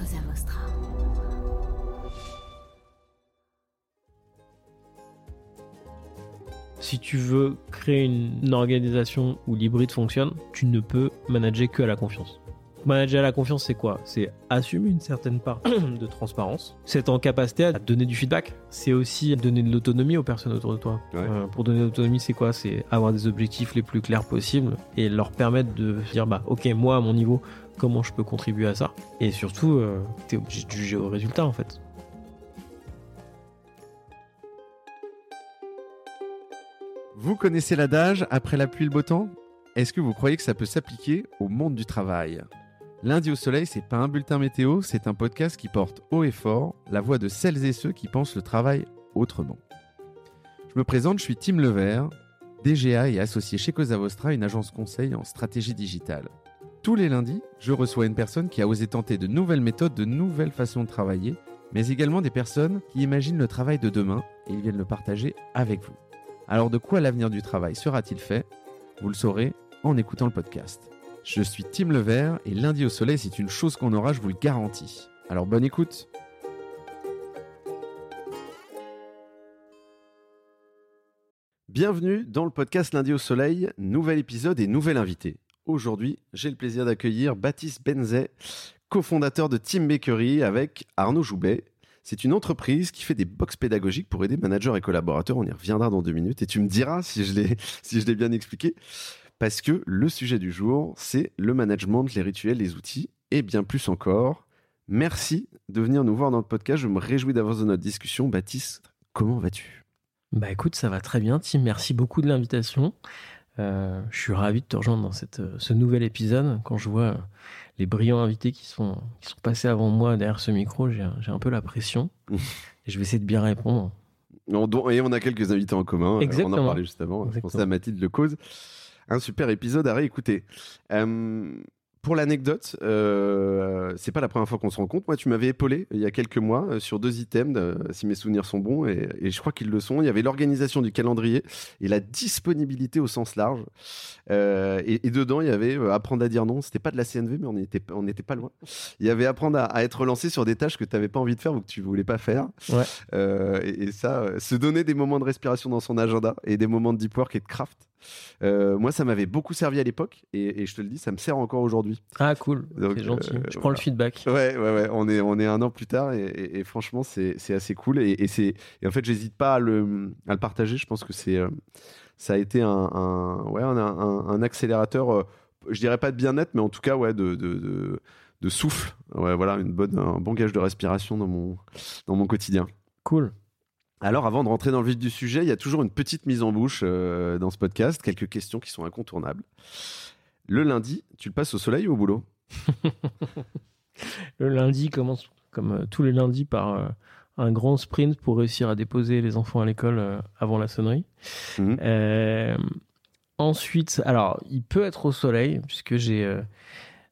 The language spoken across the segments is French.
Cosa Vostra. Si tu veux créer une organisation où l'hybride fonctionne, tu ne peux manager que à la confiance. Manager à la confiance, c'est quoi? C'est assumer une certaine part de transparence. C'est en capacité à donner du feedback. C'est aussi donner de l'autonomie aux personnes autour de toi. Ouais. Euh, pour donner de l'autonomie, c'est quoi? C'est avoir des objectifs les plus clairs possibles et leur permettre de dire bah ok moi à mon niveau comment je peux contribuer à ça. Et surtout, euh, t'es obligé de juger au résultat en fait. Vous connaissez l'adage après la pluie le beau temps? Est-ce que vous croyez que ça peut s'appliquer au monde du travail? Lundi au soleil, c'est pas un bulletin météo, c'est un podcast qui porte haut et fort la voix de celles et ceux qui pensent le travail autrement. Je me présente, je suis Tim Levert, DGA et associé chez Cosa Vostra, une agence conseil en stratégie digitale. Tous les lundis, je reçois une personne qui a osé tenter de nouvelles méthodes, de nouvelles façons de travailler, mais également des personnes qui imaginent le travail de demain et ils viennent le partager avec vous. Alors de quoi l'avenir du travail sera-t-il fait? Vous le saurez en écoutant le podcast. Je suis Tim Levert et lundi au soleil, c'est une chose qu'on aura, je vous le garantis. Alors bonne écoute Bienvenue dans le podcast Lundi au soleil, nouvel épisode et nouvel invité. Aujourd'hui, j'ai le plaisir d'accueillir Baptiste Benzet, cofondateur de Team Bakery avec Arnaud Joubet. C'est une entreprise qui fait des box pédagogiques pour aider managers et collaborateurs. On y reviendra dans deux minutes et tu me diras si je l'ai si bien expliqué. Parce que le sujet du jour, c'est le management, les rituels, les outils et bien plus encore. Merci de venir nous voir dans le podcast. Je me réjouis d'avance de notre discussion. Baptiste, comment vas-tu? Bah écoute, ça va très bien, Tim. Merci beaucoup de l'invitation. Euh, je suis ravi de te rejoindre dans cette, euh, ce nouvel épisode. Quand je vois euh, les brillants invités qui sont, qui sont passés avant moi derrière ce micro, j'ai un peu la pression. et je vais essayer de bien répondre. On- Et on a quelques invités en commun. Euh, On en Exactement. parlait juste avant. Je Exactement. pensais à Mathilde Le Cause. Un super épisode à réécouter. Euh, pour l'anecdote, euh, c'est pas la première fois qu'on se rencontre. Moi, tu m'avais épaulé il y a quelques mois euh, sur deux items, euh, si mes souvenirs sont bons, et, et je crois qu'ils le sont. Il y avait l'organisation du calendrier et la disponibilité au sens large. Euh, et, et dedans, il y avait euh, apprendre à dire non. C'était pas de la CNV, mais on n'était on n'était pas loin. Il y avait apprendre à, à être lancé sur des tâches que tu n'avais pas envie de faire ou que tu voulais pas faire. Ouais. Euh, et, et ça, euh, se donner des moments de respiration dans son agenda et des moments de deep work et de craft. Euh, moi, ça m'avait beaucoup servi à l'époque et, et je te le dis, ça me sert encore aujourd'hui. Ah cool, c'est gentil. euh, je prends le feedback. Ouais, ouais, ouais. On est, on est un an plus tard et, et- et franchement, c'est, c'est assez cool. Et, c'est, en fait, j'hésite pas à le, à le partager. Je pense que c'est, euh, ça a été un, un- ouais, un, un- un accélérateur. je dirais pas de bien-être, mais en tout cas, ouais, de, de, de, de souffle. Ouais, voilà, une bonne, un bon gage de respiration dans mon, dans mon quotidien. Cool. Alors, avant de rentrer dans le vif du sujet, il y a toujours une petite mise en bouche euh, dans ce podcast, quelques questions qui sont incontournables. Le lundi, tu le passes au soleil ou au boulot? Le lundi commence comme euh, tous les lundis par euh, un grand sprint pour réussir à déposer les enfants à l'école avant la sonnerie. Euh, ensuite, alors il peut être au soleil puisque j'ai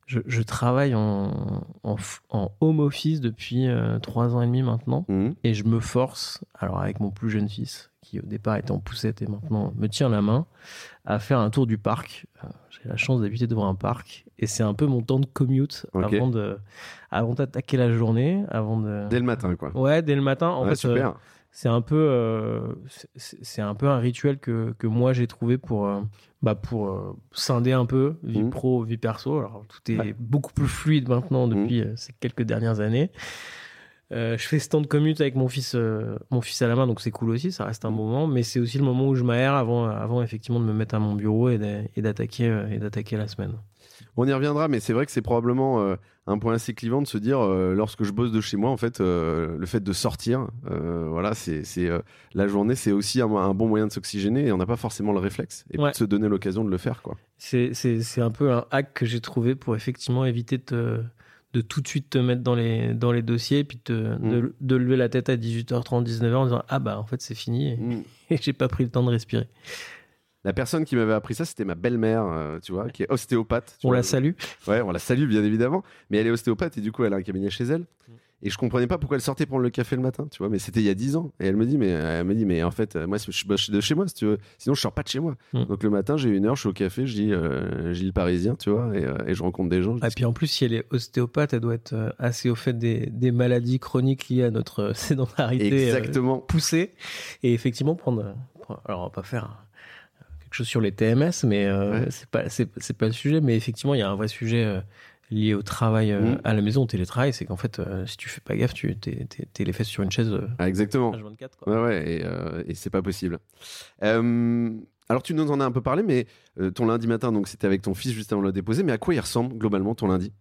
je, je travaille en, en, f- en home office depuis euh, trois ans et demi maintenant Mhm. et je me force, alors avec mon plus jeune fils qui au départ était en poussette et maintenant me tient la main, à faire un tour du parc. Euh, J'ai la chance d'habiter devant un parc et c'est un peu mon temps de commute avant de avant d'attaquer la journée, avant de Dès le matin, quoi. ouais dès le matin. En Ouais, fait, euh, super. C'est un peu euh, c'est un peu un rituel que, que moi j'ai trouvé pour euh, bah pour euh, scinder un peu vie Mhm. pro vie perso alors tout est Ouais. beaucoup plus fluide maintenant depuis euh, ces quelques dernières années je fais ce temps de commute avec mon fils mon fils à la main donc c'est cool aussi ça reste un Mhm. moment mais c'est aussi le moment où je m'aère avant avant effectivement de me mettre à mon bureau et d'a- et d'attaquer et d'attaquer la semaine On y reviendra, mais c'est vrai que c'est probablement euh, un point assez clivant de se dire, euh, lorsque je bosse de chez moi, en fait, euh, le fait de sortir, voilà, c'est la journée, c'est aussi un, un bon moyen de s'oxygéner et on n'a pas forcément le réflexe et Ouais. de se donner l'occasion de le faire, quoi. C'est, un peu un hack que j'ai trouvé pour effectivement éviter de, te- de tout de suite te mettre dans les, dans les dossiers et puis te- Mm. de, de lever la tête à 18h30, 19h en disant Ah bah en fait c'est fini et, Mm. et j'ai pas pris le temps de respirer. La personne qui m'avait appris ça, c'était ma belle-mère, euh, tu vois, qui est ostéopathe. tu On vois. la salue. Ouais, on la salue bien évidemment, mais elle est ostéopathe et du coup elle a un cabinet chez elle. Et je comprenais pas pourquoi elle sortait prendre le café le matin, tu vois. Mais c'était il y a 10 ans. Et elle me dit, mais, elle me dit, mais en fait, moi, je bosse de chez moi, si tu veux. Sinon, je sors pas de chez moi. Mm. Donc le matin, j'ai une heure, je suis au café, je dis, euh, je lis le parisien, tu vois, et, euh, et je rencontre des gens. Et dis, puis en plus, si elle est ostéopathe, elle doit être euh, assez au fait des, des maladies chroniques liées à notre sédentarité Exactement. poussée. Et effectivement, prendre. Alors, on va pas faire quelque chose sur les TMS, mais euh, Ouais. c'est pas c'est pas le sujet. Mais effectivement, il y a un vrai sujet euh, lié au travail euh, Mm. à la maison, au télétravail. C'est qu'en fait, euh, si tu fais pas gaffe, tu t'es les fesses sur une chaise Ah, exactement. H24. Quoi. Ouais, ouais, et, et c'est pas possible. Alors, tu nous en as un peu parlé, mais ton lundi matin, donc c'était avec ton fils juste avant de le déposer, mais à quoi il ressemble globalement ton lundi?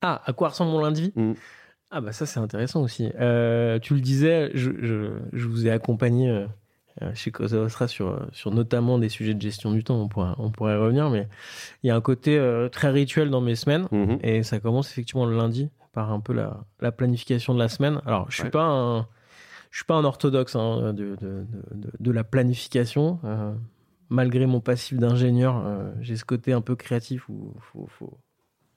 Ah, à quoi ressemble mon lundi? Mm. Ah bah ça c'est intéressant aussi. Tu le disais, je, je, je vous ai accompagné euh, Cosa Nostra sur, sur notamment des sujets de gestion du temps, on pourrait, on pourrait y revenir, mais il y a un côté euh, très rituel dans mes semaines, Mhm. et ça commence effectivement le lundi par un peu la, la planification de la semaine. Alors je suis Ouais. pas un... Je suis pas un orthodoxe hein, de, de, de, de- de la planification. euh, malgré mon passif d'ingénieur, euh, j'ai ce côté un peu créatif où faut, faut,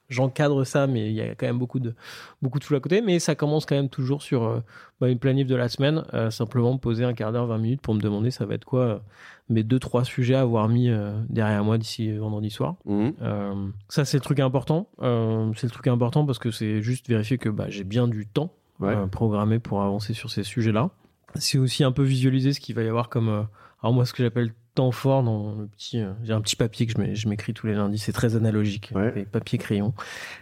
j'encadre ça, mais il y a quand même beaucoup de, beaucoup de flou à côté. Mais ça commence quand même toujours sur euh, bah, une planif de la semaine, euh, simplement me poser un quart d'heure, 20 minutes pour me demander ça va être quoi euh, mes deux, trois sujets à avoir mis euh, derrière moi d'ici vendredi soir. Euh, ça, c'est le truc important. C'est le truc important parce que c'est juste vérifier que bah, j'ai bien du temps Ouais. programmé pour avancer sur ces sujets-là. C'est aussi un peu visualiser ce qu'il va y avoir comme. alors, moi, ce que j'appelle temps fort dans le petit. euh, j'ai un petit papier que je m'é- je m'écris tous les lundis. C'est très analogique. Ouais. Papier, crayon.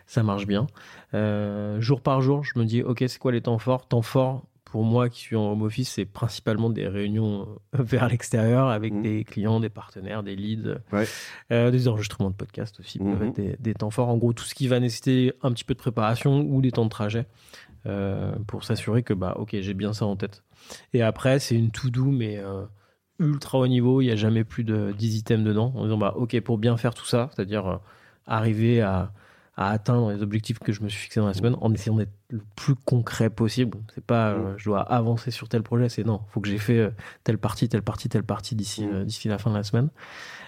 Ça marche bien. Euh, jour par jour, je me dis, OK, c'est quoi les temps forts? Temps forts, pour moi qui suis en home office, c'est principalement des réunions euh, vers l'extérieur avec Mhm. des clients, des partenaires, des leads, Ouais. euh, des enregistrements de podcasts aussi peuvent être des, des temps forts. En gros, tout ce qui va nécessiter un petit peu de préparation ou des temps de trajet pour s'assurer que, bah, ok, j'ai bien ça en tête. Et après, c'est une to-do, mais euh, ultra haut niveau. Il n'y a jamais plus de 10 items dedans. En disant, bah, ok, pour bien faire tout ça, c'est-à-dire euh, arriver à, à atteindre les objectifs que je me suis fixés dans la semaine en essayant d'être le plus concret possible. C'est pas, euh, je dois avancer sur tel projet, c'est non, faut que j'ai fait euh, telle partie, telle partie, telle partie d'ici d'ici la fin de la semaine.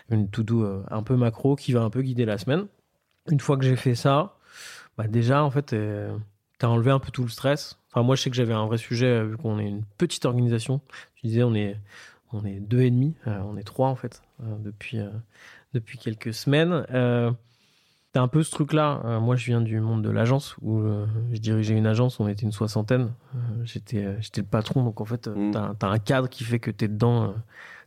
Une to-do un peu macro qui va un peu guider la semaine. Une fois que j'ai fait ça, bah déjà, en fait, t'as enlevé un peu tout le stress. Enfin, moi, je sais que j'avais un vrai sujet, vu qu'on est une petite organisation. Tu disais, on est, on est deux et demi, euh, on est trois, en fait, euh, depuis, euh, depuis quelques semaines. T'as un peu ce truc-là. Moi, je viens du monde de l'agence où je dirigeais une agence, on était une soixantaine. J'étais, j'étais le patron, donc en fait, Mm. t'as, un cadre qui fait que t'es dedans.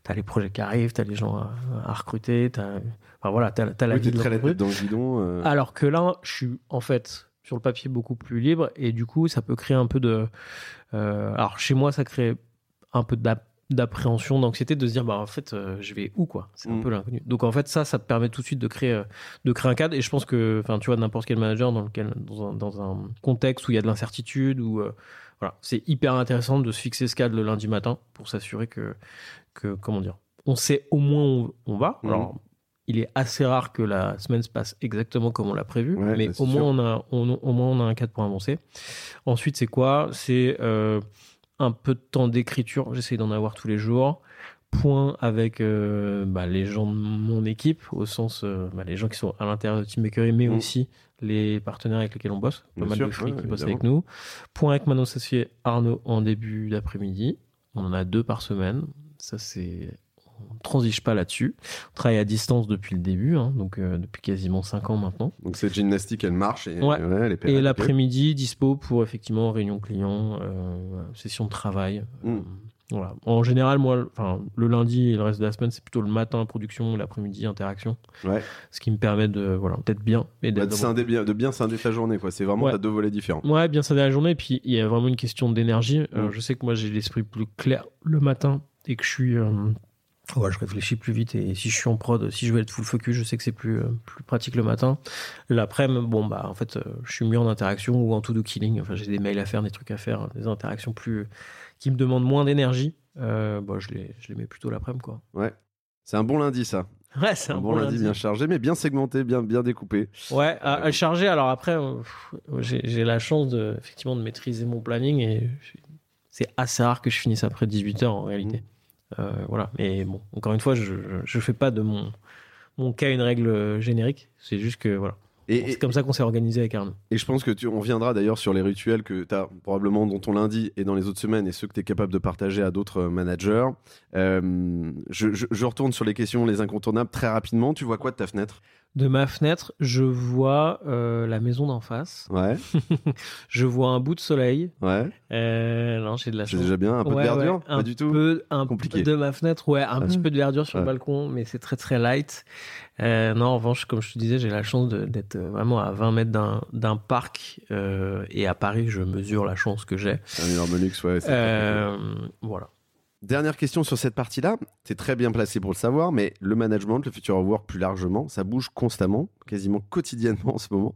t'as les projets qui arrivent, t'as les gens à, à recruter, t'as, enfin voilà, t'as, t'as la Oui, vie de très la tête dans le guidon. euh, Alors que là, je suis en fait sur le papier beaucoup plus libre et du coup, ça peut créer un peu de. euh, alors chez moi, ça crée un peu d'ap- d'appréhension, d'anxiété, de se dire bah en fait, euh, je vais où quoi? C'est un Mm. peu l'inconnu. Donc en fait, ça, ça te permet tout de suite de créer, euh, de créer un cadre. Et je pense que, enfin, tu vois, n'importe quel manager dans lequel, dans un, dans un contexte où il y a de l'incertitude ou euh, voilà, c'est hyper intéressant de se fixer ce cadre le lundi matin pour s'assurer que, que, comment dire, on sait au moins où on va. Mhm. Alors, il est assez rare que la semaine se passe exactement comme on l'a prévu, Ouais, mais bah, au moins, sûr. on a, on- au moins on a un cadre pour avancer. Ensuite, c'est quoi? C'est euh, un peu de temps d'écriture. J'essaie d'en avoir tous les jours. Point avec euh, bah, les gens de mon équipe, au sens euh, bah, les gens qui sont à l'intérieur de Team Bakery, mais Mhm. aussi les partenaires avec lesquels on bosse. Pas Bien mal sûr, de ouais, qui bossent avec nous. Point avec mon associé Arnaud en début d'après-midi. On en a deux par semaine. Ça, c'est. On transige pas là-dessus. On travaille à distance depuis le début, hein, donc euh, depuis quasiment 5 ans maintenant. Donc cette gymnastique, elle marche et, Ouais. elle est Et pérenne, l'après-midi, dispo pour effectivement réunion client, euh, session de travail. Mm. Euh, voilà. En général, moi, enfin, le lundi et le reste de la semaine, c'est plutôt le matin production, l'après-midi interaction. Ouais. Ce qui me permet de voilà, d'être bien et Bah, de, scinder bien, de bien scinder ta journée, quoi. C'est vraiment Ouais. t'as deux volets différents. Ouais, bien de la journée. Et puis, il y a vraiment une question d'énergie. Euh, Mm. je sais que moi, j'ai l'esprit plus clair le matin et que je suis. Ouais, je réfléchis plus vite. Et si je suis en prod, si je veux être full focus, je sais que c'est plus, euh, plus pratique le matin. L'après-midi, bon, bah, en fait, euh, je suis mieux en interaction ou en to-do killing. Enfin, j'ai des mails à faire, des trucs à faire, des interactions plus. qui me demandent moins d'énergie. Euh, bon, je les, je les mets plutôt l'après-midi, quoi. Ouais. C'est un bon lundi, ça. Ouais, c'est Un, bon, lundi, bien chargé, mais bien segmenté, bien, bien découpé. Ouais, à, à charger. Alors après, j'ai la chance de, effectivement de maîtriser mon planning et c'est assez rare que je finisse après 18h en réalité. Voilà. Mais bon, encore une fois, je, je fais pas de mon, mon cas une règle générique. C'est juste que voilà. Et, C'est comme ça qu'on s'est organisé avec Arnaud. et je pense que tu, on viendra d'ailleurs sur les rituels que tu as probablement dans ton lundi et dans les autres semaines et ceux que tu es capable de partager à d'autres euh, managers. Euh, je, je- je retourne sur les questions, les incontournables, très rapidement. Tu vois quoi de ta fenêtre? De ma fenêtre, je vois euh, la maison d'en face. Ouais, Je vois un bout de soleil. ouais. Euh, non, j'ai de la C'est chance. déjà bien. Un peu Ouais, de verdure ouais, Pas un du tout peu, un Compliqué. peu de ma fenêtre, ouais, un Ah. petit peu de verdure sur Ouais. le balcon, mais c'est très très light. Euh, non, en revanche, comme je te disais, j'ai la chance d'être vraiment à 20 mètres d'un parc. et à Paris, je mesure la chance que j'ai. Un énorme luxe, ouais. c'est voilà. Dernière question sur cette partie-là. Tu es très bien placé pour le savoir, mais le management, le future work plus largement, ça bouge constamment, quasiment quotidiennement en ce moment.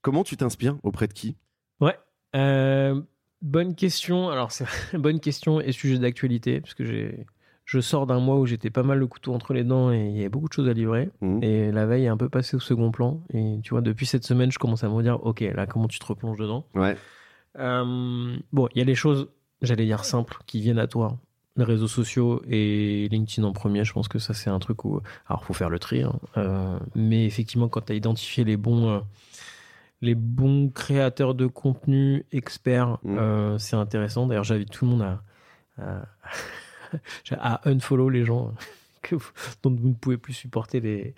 Comment tu t'inspires Auprès de qui? Ouais. Euh, bonne question. Alors, c'est bonne question et sujet d'actualité, parce que j'ai. Je sors d'un mois où j'étais pas mal le couteau entre les dents et il y avait beaucoup de choses à livrer. Mhm. Et la veille est un peu passée au second plan. Et tu vois, depuis cette semaine, je commence à me dire, ok, là, comment tu te replonges dedans? Ouais. Euh, Bon, il y a les choses, j'allais dire simples, qui viennent à toi. Les réseaux sociaux et LinkedIn en premier, je pense que ça, c'est un truc où. Alors, faut faire le tri. hein. Euh, mais effectivement, quand tu as identifié les bons. euh, les bons créateurs de contenu experts, Mhm. euh, c'est intéressant. D'ailleurs, j'invite tout le monde à, à, à unfollow les gens que vous- dont vous ne pouvez plus supporter les,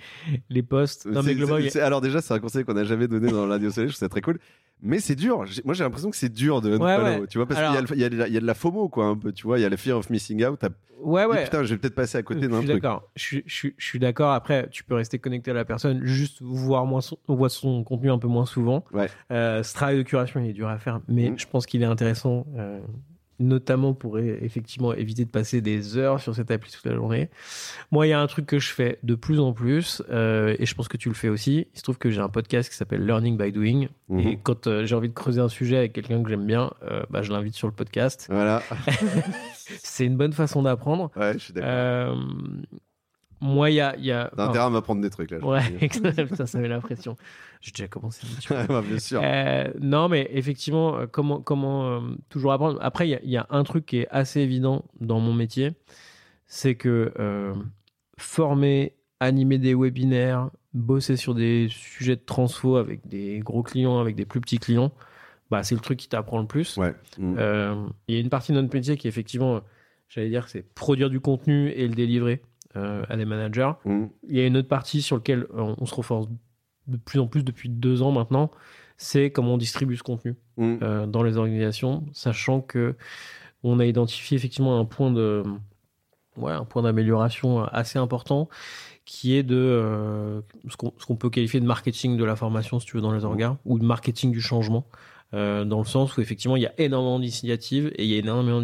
les. Non, mais globalement, a- c'est- Alors déjà, c'est un conseil qu'on n'a jamais donné dans l'Indio Soleil, je trouve ça très cool. Mais c'est dur. Moi, j'ai l'impression que c'est dur de unfollow, ouais. tu vois, parce Alors- qu'il y y, la- y a de la FOMO, quoi, un peu, tu vois, il y a le fear of missing out. Ouais, ouais. putain, je vais peut-être passer à côté d'un truc. d'accord. Je, suis- je, suis- je suis d'accord. Après, tu peux rester connecté à la personne, juste voir moins son, voir son contenu un peu moins souvent. Ouais. Euh, ce travail de curation, il est dur à faire, mais Mhm. je pense qu'il est intéressant, euh, notamment pour effectivement éviter de passer des heures sur cette appli toute la journée. Moi, il y a un truc que je fais de plus en plus, euh, et je pense que tu le fais aussi. Il se trouve que j'ai un podcast qui s'appelle Learning by Doing, Mhm. et quand euh, j'ai envie de creuser un sujet avec quelqu'un que j'aime bien, euh, bah, je l'invite sur le podcast. Voilà. C'est une bonne façon d'apprendre. Ouais, je suis d'accord. Moi, il y a. il Y a T'as intérêt à m'apprendre des trucs, là. Ouais, putain, ça met la pression. J'ai déjà commencé. Ouais, bah, bien sûr. Euh, non, mais effectivement, euh, comment, comment euh, toujours apprendre Après, il y a- il y, a un truc qui est assez évident dans mon métier, c'est que euh, former, animer des webinaires, bosser sur des sujets de transfo avec des gros clients, avec des plus petits clients, bah, c'est le truc qui t'apprend le plus. Ouais. Mhm. Euh, Il y a une partie de notre métier qui, effectivement, j'allais dire, c'est produire du contenu et le délivrer à des managers. Mhm. Il y a une autre partie sur laquelle on, on se renforce de plus en plus depuis deux ans maintenant, c'est comment on distribue ce contenu Mhm. euh, dans les organisations, sachant que on a identifié effectivement un point de ouais, un point d'amélioration assez important qui est de euh, ce qu'on ce qu'on peut qualifier de marketing de la formation si tu veux dans les orgas ou de marketing du changement euh, dans le sens où effectivement il y a énormément d'initiatives et il y a énormément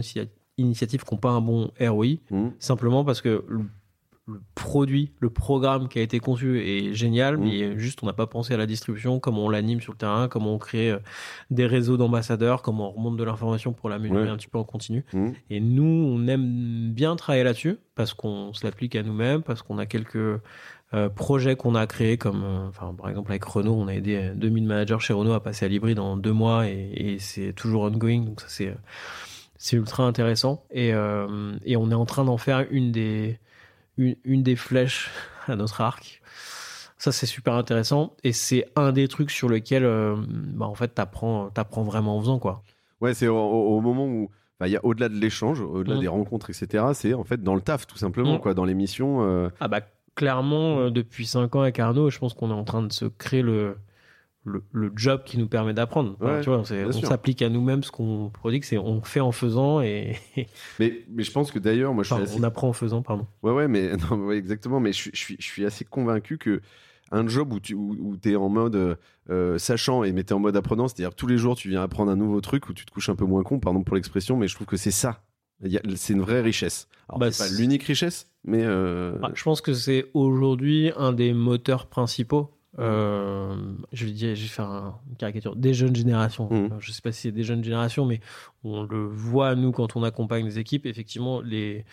d'initiatives qui n'ont pas un bon ROI Mhm. simplement parce que le, le produit, le programme qui a été conçu est génial, Mm. mais juste on n'a pas pensé à la distribution, comment on l'anime sur le terrain, comment on crée euh, des réseaux d'ambassadeurs, comment on remonte de l'information pour l'améliorer Ouais. un petit peu en continu. Mhm. Et nous, on aime bien travailler là-dessus parce qu'on se l'applique à nous-mêmes, parce qu'on a quelques euh, projets qu'on a créés, comme euh, enfin, par exemple avec Renault, on a aidé euh, 2000 managers chez Renault à passer à l'hybride en deux mois et, et c'est toujours ongoing, donc ça c'est c'est ultra intéressant et, euh, et on est en train d'en faire une des une, une des flèches à notre arc. Ça c'est super intéressant et c'est un des trucs sur lequel euh, bah, en fait t'apprends t'apprends vraiment en faisant quoi. Ouais, c'est au, moment où. Il y a au-delà de l'échange, au-delà Mhm. des rencontres, etc. C'est en fait dans le taf, tout simplement, Mhm. quoi, dans l'émission. euh, Ah bah clairement, euh, depuis 5 ans avec Arnaud, je pense qu'on est en train de se créer le, le, le job qui nous permet d'apprendre. Enfin, Ouais, tu vois, c'est- bien on s'applique à nous-mêmes ce qu'on prodigue, c'est on fait en faisant et Mais, mais je pense que d'ailleurs, moi, je suis assez on apprend en faisant, pardon. Ouais, ouais, mais non, ouais, exactement. Mais je, suis- je suis, je suis assez convaincu que un job où tu où, es en mode euh, sachant et mais t'es en mode apprenant, c'est-à-dire tous les jours tu viens apprendre un nouveau truc où tu te couches un peu moins con, pardon pour l'expression, mais je trouve que c'est ça. C'est une vraie richesse. Alors, Bah, c'est pas l'unique richesse, mais euh, je pense que c'est aujourd'hui un des moteurs principaux. Euh, je vais dire, je vais faire un- une caricature des jeunes générations. Alors, Je sais pas si c'est des jeunes générations, mais on le voit nous quand on accompagne les équipes. Effectivement, les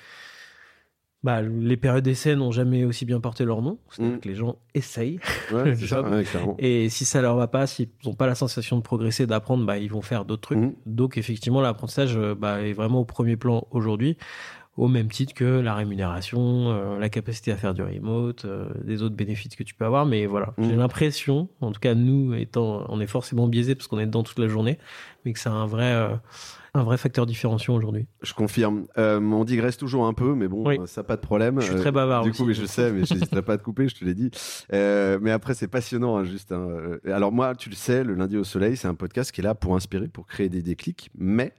bah, les périodes d'essai n'ont jamais aussi bien porté leur nom. C'est-à-dire Mhm. que les gens essayent. ouais, ça, ouais. Et si ça leur va pas, s'ils n'ont pas la sensation de progresser, d'apprendre, bah, ils vont faire d'autres trucs. Mhm. Donc effectivement, l'apprentissage euh, bah, est vraiment au premier plan aujourd'hui. Au même titre que la rémunération, euh, la capacité à faire du remote, euh, des autres bénéfices que tu peux avoir. Mais voilà, j'ai l'impression, en tout cas nous étant, on est forcément biaisé parce qu'on est dedans toute la journée, mais que c'est un vrai, euh, un vrai facteur différenciant aujourd'hui. Je confirme. Euh, on digresse toujours un peu, mais bon, Oui. euh, ça pas de problème. Je suis Euh, très bavard Du aussi. coup, mais je sais, mais je n'hésiterai pas à te couper, je te l'ai dit. Euh, mais après, c'est passionnant, hein, juste. hein. Euh, Alors moi, tu le sais, le lundi au soleil, c'est un podcast qui est là pour inspirer, pour créer des déclics. Mais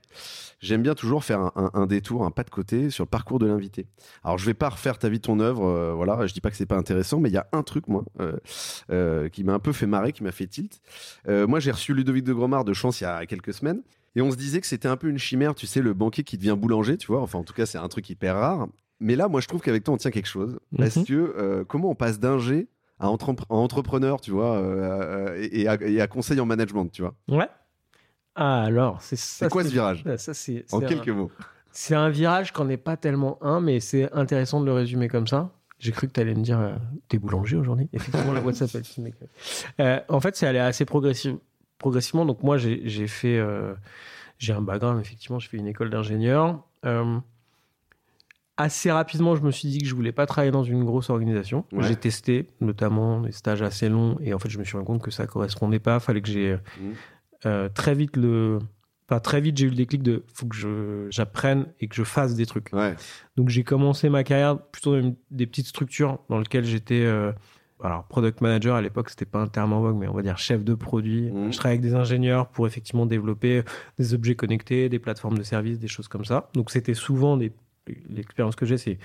j'aime bien toujours faire un, un- un détour, un pas de côté sur le parcours de l'invité. Alors, je vais pas refaire ta vie, ton œuvre. euh, voilà, je dis pas que c'est pas intéressant, mais il y a un truc, moi, euh, euh, qui m'a un peu fait marrer, qui m'a fait tilt. Euh, moi, j'ai reçu Ludovic de Gromard de Chance il y a quelques semaines. Et on se disait que c'était un peu une chimère, tu sais, le banquier qui devient boulanger, tu vois. Enfin, en tout cas, c'est un truc hyper rare. Mais là, moi, je trouve qu'avec toi, on tient quelque chose. Parce Mhm. que euh, comment on passe d'ingé à, entrepre- à entrepreneur, tu vois, euh, et, à, et à conseil en management, tu vois. Ouais. Ah alors, c'est ça. C'est quoi ce virage Ah, Ça c'est. En quelques un- mots. C'est un virage qu'on n'est pas tellement un, mais c'est intéressant de le résumer comme ça. J'ai cru que tu allais me dire, euh, t'es boulanger aujourd'hui Effectivement, la boîte s'appelle. Euh, en fait, c'est allé assez progressif- progressivement. Donc moi, j'ai fait, euh, j'ai un background, effectivement, j'ai fait une école d'ingénieur. Euh, assez rapidement, je me suis dit que je voulais pas travailler dans une grosse organisation. Ouais. J'ai testé, notamment des stages assez longs, et en fait, je me suis rendu compte que ça correspondait pas. Fallait que j'ai Mhm. euh, très vite le, enfin très vite, j'ai eu le déclic de, faut que j'apprenne et que je fasse des trucs. Ouais. Donc j'ai commencé ma carrière plutôt dans des petites structures dans lesquelles j'étais euh, alors product manager à l'époque c'était pas un terme en vogue mais on va dire chef de produit. Mhm. Je travaillais avec des ingénieurs pour effectivement développer des objets connectés, des plateformes de services, des choses comme ça. Donc c'était souvent des l'expérience que j'ai c'est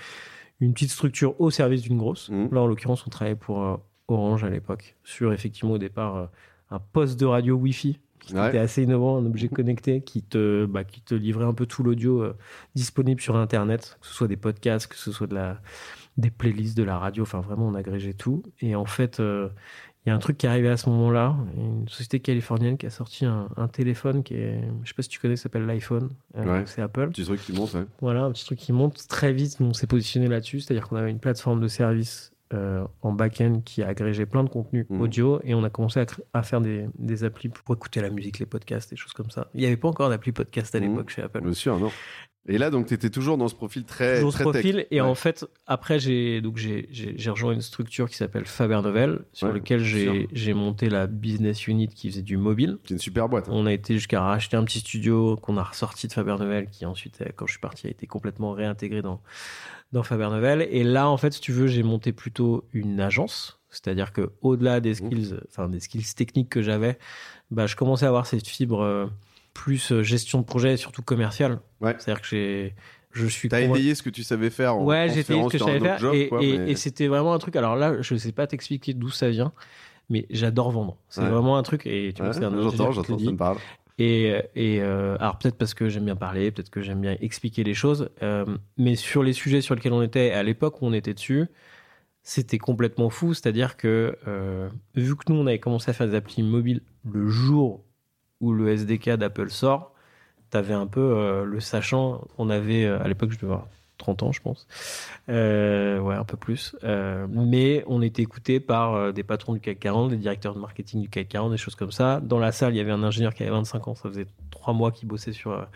une petite structure au service d'une grosse. Mhm. Là en l'occurrence on travaillait pour euh, Orange à l'époque sur effectivement au départ euh, un poste de radio Wi-Fi qui Ouais. était assez innovant, un objet connecté qui te, bah, qui te livrait un peu tout l'audio euh, disponible sur Internet, que ce soit des podcasts, que ce soit de la, des playlists, de la radio, enfin vraiment on agrégeait tout. Et en fait, euh, il y a un truc qui est arrivé à ce moment-là, une société californienne qui a sorti un, un téléphone qui est, je sais pas si tu connais, s'appelle l'iPhone, Euh, Ouais. c'est Apple. Petit truc qui monte, ouais. Voilà, un petit truc qui monte très vite. On s'est positionné là-dessus, c'est-à-dire qu'on avait une plateforme de service euh, en back-end qui a agrégé plein de contenus Mhm. audio et on a commencé à, faire des, des applis pour écouter la musique, les podcasts, des choses comme ça. Il n'y avait pas encore d'appli podcast à Mhm. l'époque chez Apple. Bien sûr, non. Et là, donc, tu étais toujours dans ce profil très, Toujours ce très tech. profil. Et Ouais. en fait, après, j'ai donc j'ai j'ai- j'ai rejoint une structure qui s'appelle Faber Novel, sur Ouais, laquelle j'ai j'ai monté la business unit qui faisait du mobile. Qui est une super boîte. hein. On a été jusqu'à racheter un petit studio qu'on a ressorti de Faber Novel, qui ensuite, euh, quand je suis parti, a été complètement réintégré dans, dans Faber Novel. Et là, en fait, si tu veux, j'ai monté plutôt une agence. C'est-à-dire que au-delà des Mmh. skills, enfin des skills techniques que j'avais, bah, je commençais à avoir cette fibre euh, plus euh, gestion de projet et surtout commerciale. Ouais. C'est-à-dire que j'ai, je suis T'as convaincu- éveillé ce que tu savais faire en Ouais, j'ai transférant ce que je savais faire. job, et quoi, et- mais- et c'était vraiment un truc. Alors là, je sais pas t'expliquer d'où ça vient, mais j'adore vendre. C'est Ouais. vraiment un truc. Et tu vois, c'est un J'entends, j'entends, ça me parle. Et, et euh, alors peut-être parce que j'aime bien parler, peut-être que j'aime bien expliquer les choses, euh, mais sur les sujets sur lesquels on était à l'époque où on était dessus, c'était complètement fou. C'est-à-dire que euh, vu que nous on avait commencé à faire des applis mobiles le jour où le SDK d'Apple sort, t'avais un peu euh, le sachant. On avait euh, à l'époque je devais avoir 30 ans je pense, Euh, ouais un peu plus, Euh, mais on était écouté par des patrons du CAC 40, des directeurs de marketing du CAC 40, des choses comme ça. Dans la salle il y avait un ingénieur qui avait 25 ans, ça faisait trois mois qu'il bossait sur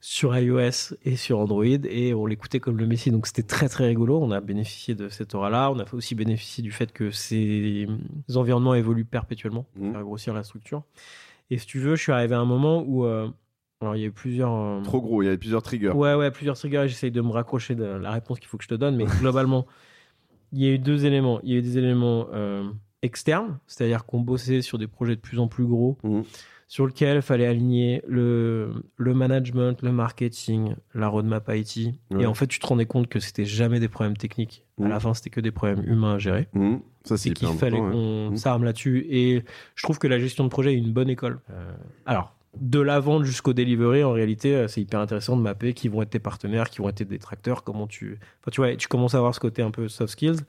sur iOS et sur Android et on l'écoutait comme le Messie. Donc c'était très très rigolo. On a bénéficié de cette aura-là. On a aussi bénéficié du fait que ces environnements évoluent perpétuellement pour Mhm. faire grossir la structure. Et si tu veux, je suis arrivé à un moment où euh, alors il y a eu plusieurs euh, Trop gros, il y avait plusieurs triggers. Ouais, ouais, plusieurs triggers. et J'essaye de me raccrocher de la réponse qu'il faut que je te donne, mais globalement, il y a eu deux éléments. Il y a eu des éléments euh, externes, c'est-à-dire qu'on bossait sur des projets de plus en plus gros, Mhm. Sur lesquels il fallait aligner le, le management, le marketing, la roadmap IT. Ouais. Et en fait, tu te rendais compte que c'était jamais des problèmes techniques. À Mhm. la fin, c'était que des problèmes humains à gérer. Mhm. Ça, c'est qu'il fallait qu'on Mhm. s'arme là-dessus. Et je trouve que la gestion de projet est une bonne école. Euh, alors, de la vente jusqu'au delivery, en réalité, euh, c'est hyper intéressant de mapper qui vont être tes partenaires, qui vont être tes détracteurs, comment tu. Enfin, tu vois, tu commences à avoir ce côté un peu soft skills.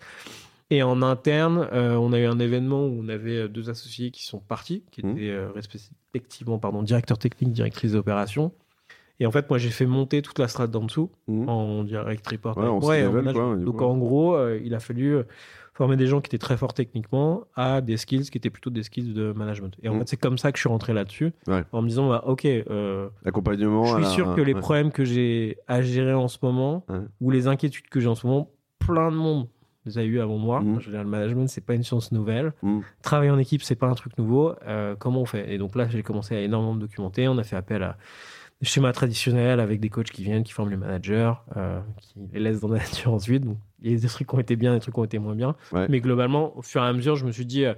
Et en interne, euh, on a eu un événement où on avait euh, deux associés qui sont partis, qui Mhm. étaient euh, respectivement pardon, directeur technique, directrice d'opération. Et en fait, moi, j'ai fait monter toute la strate d'en dessous Mhm. en direct report. Ouais, en quoi, Donc, en gros, euh, il a fallu former des gens qui étaient très forts techniquement à des skills qui étaient plutôt des skills de management. Et en Mhm. fait, c'est comme ça que je suis rentré là-dessus, Ouais. en me disant, bah, OK, euh, Accompagnement. je suis sûr que les problèmes que j'ai à gérer en ce moment, ou les inquiétudes que j'ai en ce moment, plein de monde les a eu avant moi. Mhm. Je veux dire, le management, c'est pas une science nouvelle. Mhm. Travailler en équipe, c'est pas un truc nouveau. Euh, comment on fait? Et donc là, j'ai commencé à énormément me documenter. On a fait appel à des schémas traditionnels avec des coachs qui viennent, qui forment les managers, euh, qui les laissent dans la nature ensuite. Donc, il y a des trucs qui ont été bien, des trucs qui ont été moins bien. Ouais. Mais globalement, au fur et à mesure, je me suis dit, euh,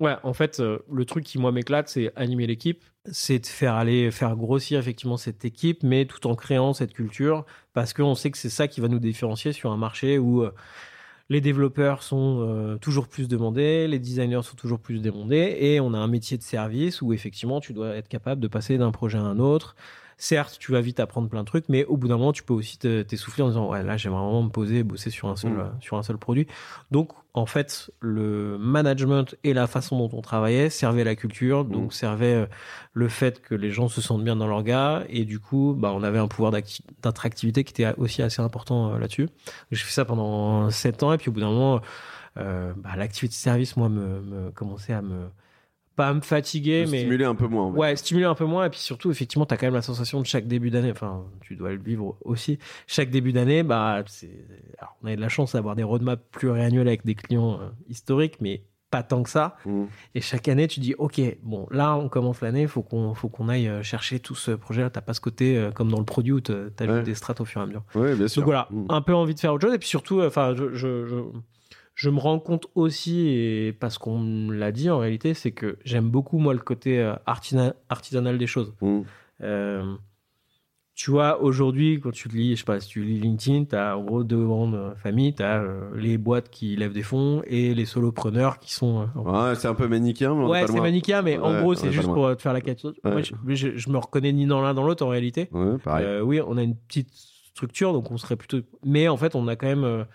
ouais, en fait, euh, le truc qui, moi, m'éclate, c'est animer l'équipe. C'est de faire aller, faire grossir effectivement cette équipe, mais tout en créant cette culture, parce qu'on sait que c'est ça qui va nous différencier sur un marché où euh, les développeurs sont euh, toujours plus demandés, les designers sont toujours plus demandés, et on a un métier de service où effectivement tu dois être capable de passer d'un projet à un autre. Certes, tu vas vite apprendre plein de trucs, mais au bout d'un moment, tu peux aussi te- t'essouffler en disant ouais là j'aimerais vraiment me poser, et bosser sur un seul Mm. sur un seul produit. Donc en fait, le management et la façon dont on travaillait servaient la culture, donc Mm. servait euh, le fait que les gens se sentent bien dans leur gars, et du coup, bah on avait un pouvoir d'attractivité qui était aussi assez important euh, là-dessus. J'ai fait ça pendant 7 ans et puis au bout d'un moment, euh, bah, l'activité de service, moi, me, me commençait à me pas à me fatiguer, mais Stimuler un peu moins. ouais. ouais, stimuler un peu moins et puis surtout, effectivement, t'as quand même la sensation de chaque début d'année. Enfin, tu dois le vivre aussi. Chaque début d'année, bah, c'est. Alors, on a eu de la chance d'avoir des roadmaps pluriannuels avec des clients euh, historiques, mais pas tant que ça. Mhm. Et chaque année, tu dis, OK, bon, là, on commence l'année, faut qu'on, faut qu'on aille euh, chercher tout ce projet-là. T'as pas ce côté, euh, comme dans le produit où t'ajoutes Ouais. des strates au fur et à mesure. Ouais, bien sûr. Donc voilà, Mhm. un peu envie de faire autre chose. Et puis surtout, euh, enfin, je, je, je, je me rends compte aussi, et parce qu'on me l'a dit en réalité, c'est que j'aime beaucoup, moi, le côté euh, artisana- artisanal des choses. Mhm. Euh, tu vois, aujourd'hui, quand tu lis, je sais pas, si tu lis LinkedIn, tu as en gros deux grandes euh, familles. Tu as les boîtes qui lèvent des fonds et les solopreneurs qui sont. euh, Ouais, c'est un peu manichéen, mais Ouais, c'est manichéen. mais en gros, c'est juste pour te faire la. Ouais. Moi, je, je, je me reconnais ni dans l'un dans l'autre en réalité. Ouais, pareil. Euh, oui, on a une petite structure, donc on serait plutôt. Mais en fait, on a quand même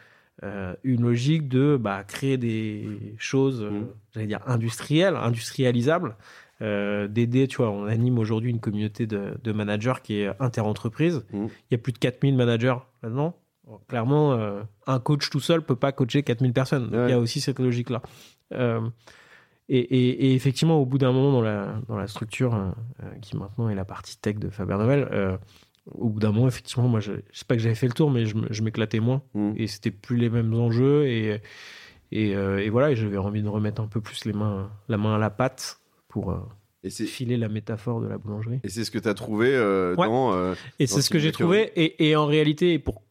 euh, une logique de bah, créer des choses, euh, Mhm. j'allais dire industrielles, industrialisables. euh, d'aider, tu vois, on anime aujourd'hui une communauté de, de managers qui est interentreprise. Mhm. Il y a plus de 4000 managers là-dedans. Bon, Clairement, un coach tout seul peut pas coacher 4000 personnes. Donc. Il y a aussi cette logique-là. Et, et- et effectivement, au bout d'un moment dans la, dans la structure, euh, qui maintenant est la partie tech de Faber Novel, euh, au bout d'un moment, effectivement, moi, je, je sais pas que j'avais fait le tour, mais je, je m'éclatais moins. Mhm. Et c'était plus les mêmes enjeux. Et, et, euh, et voilà, et j'avais envie de remettre un peu plus les mains, la main à la pâte pour euh, Et filer la métaphore de la boulangerie. et c'est ce que tu as trouvé euh, Ouais. dans. euh, Et c'est ce que j'ai trouvé. Et, et en réalité, pour...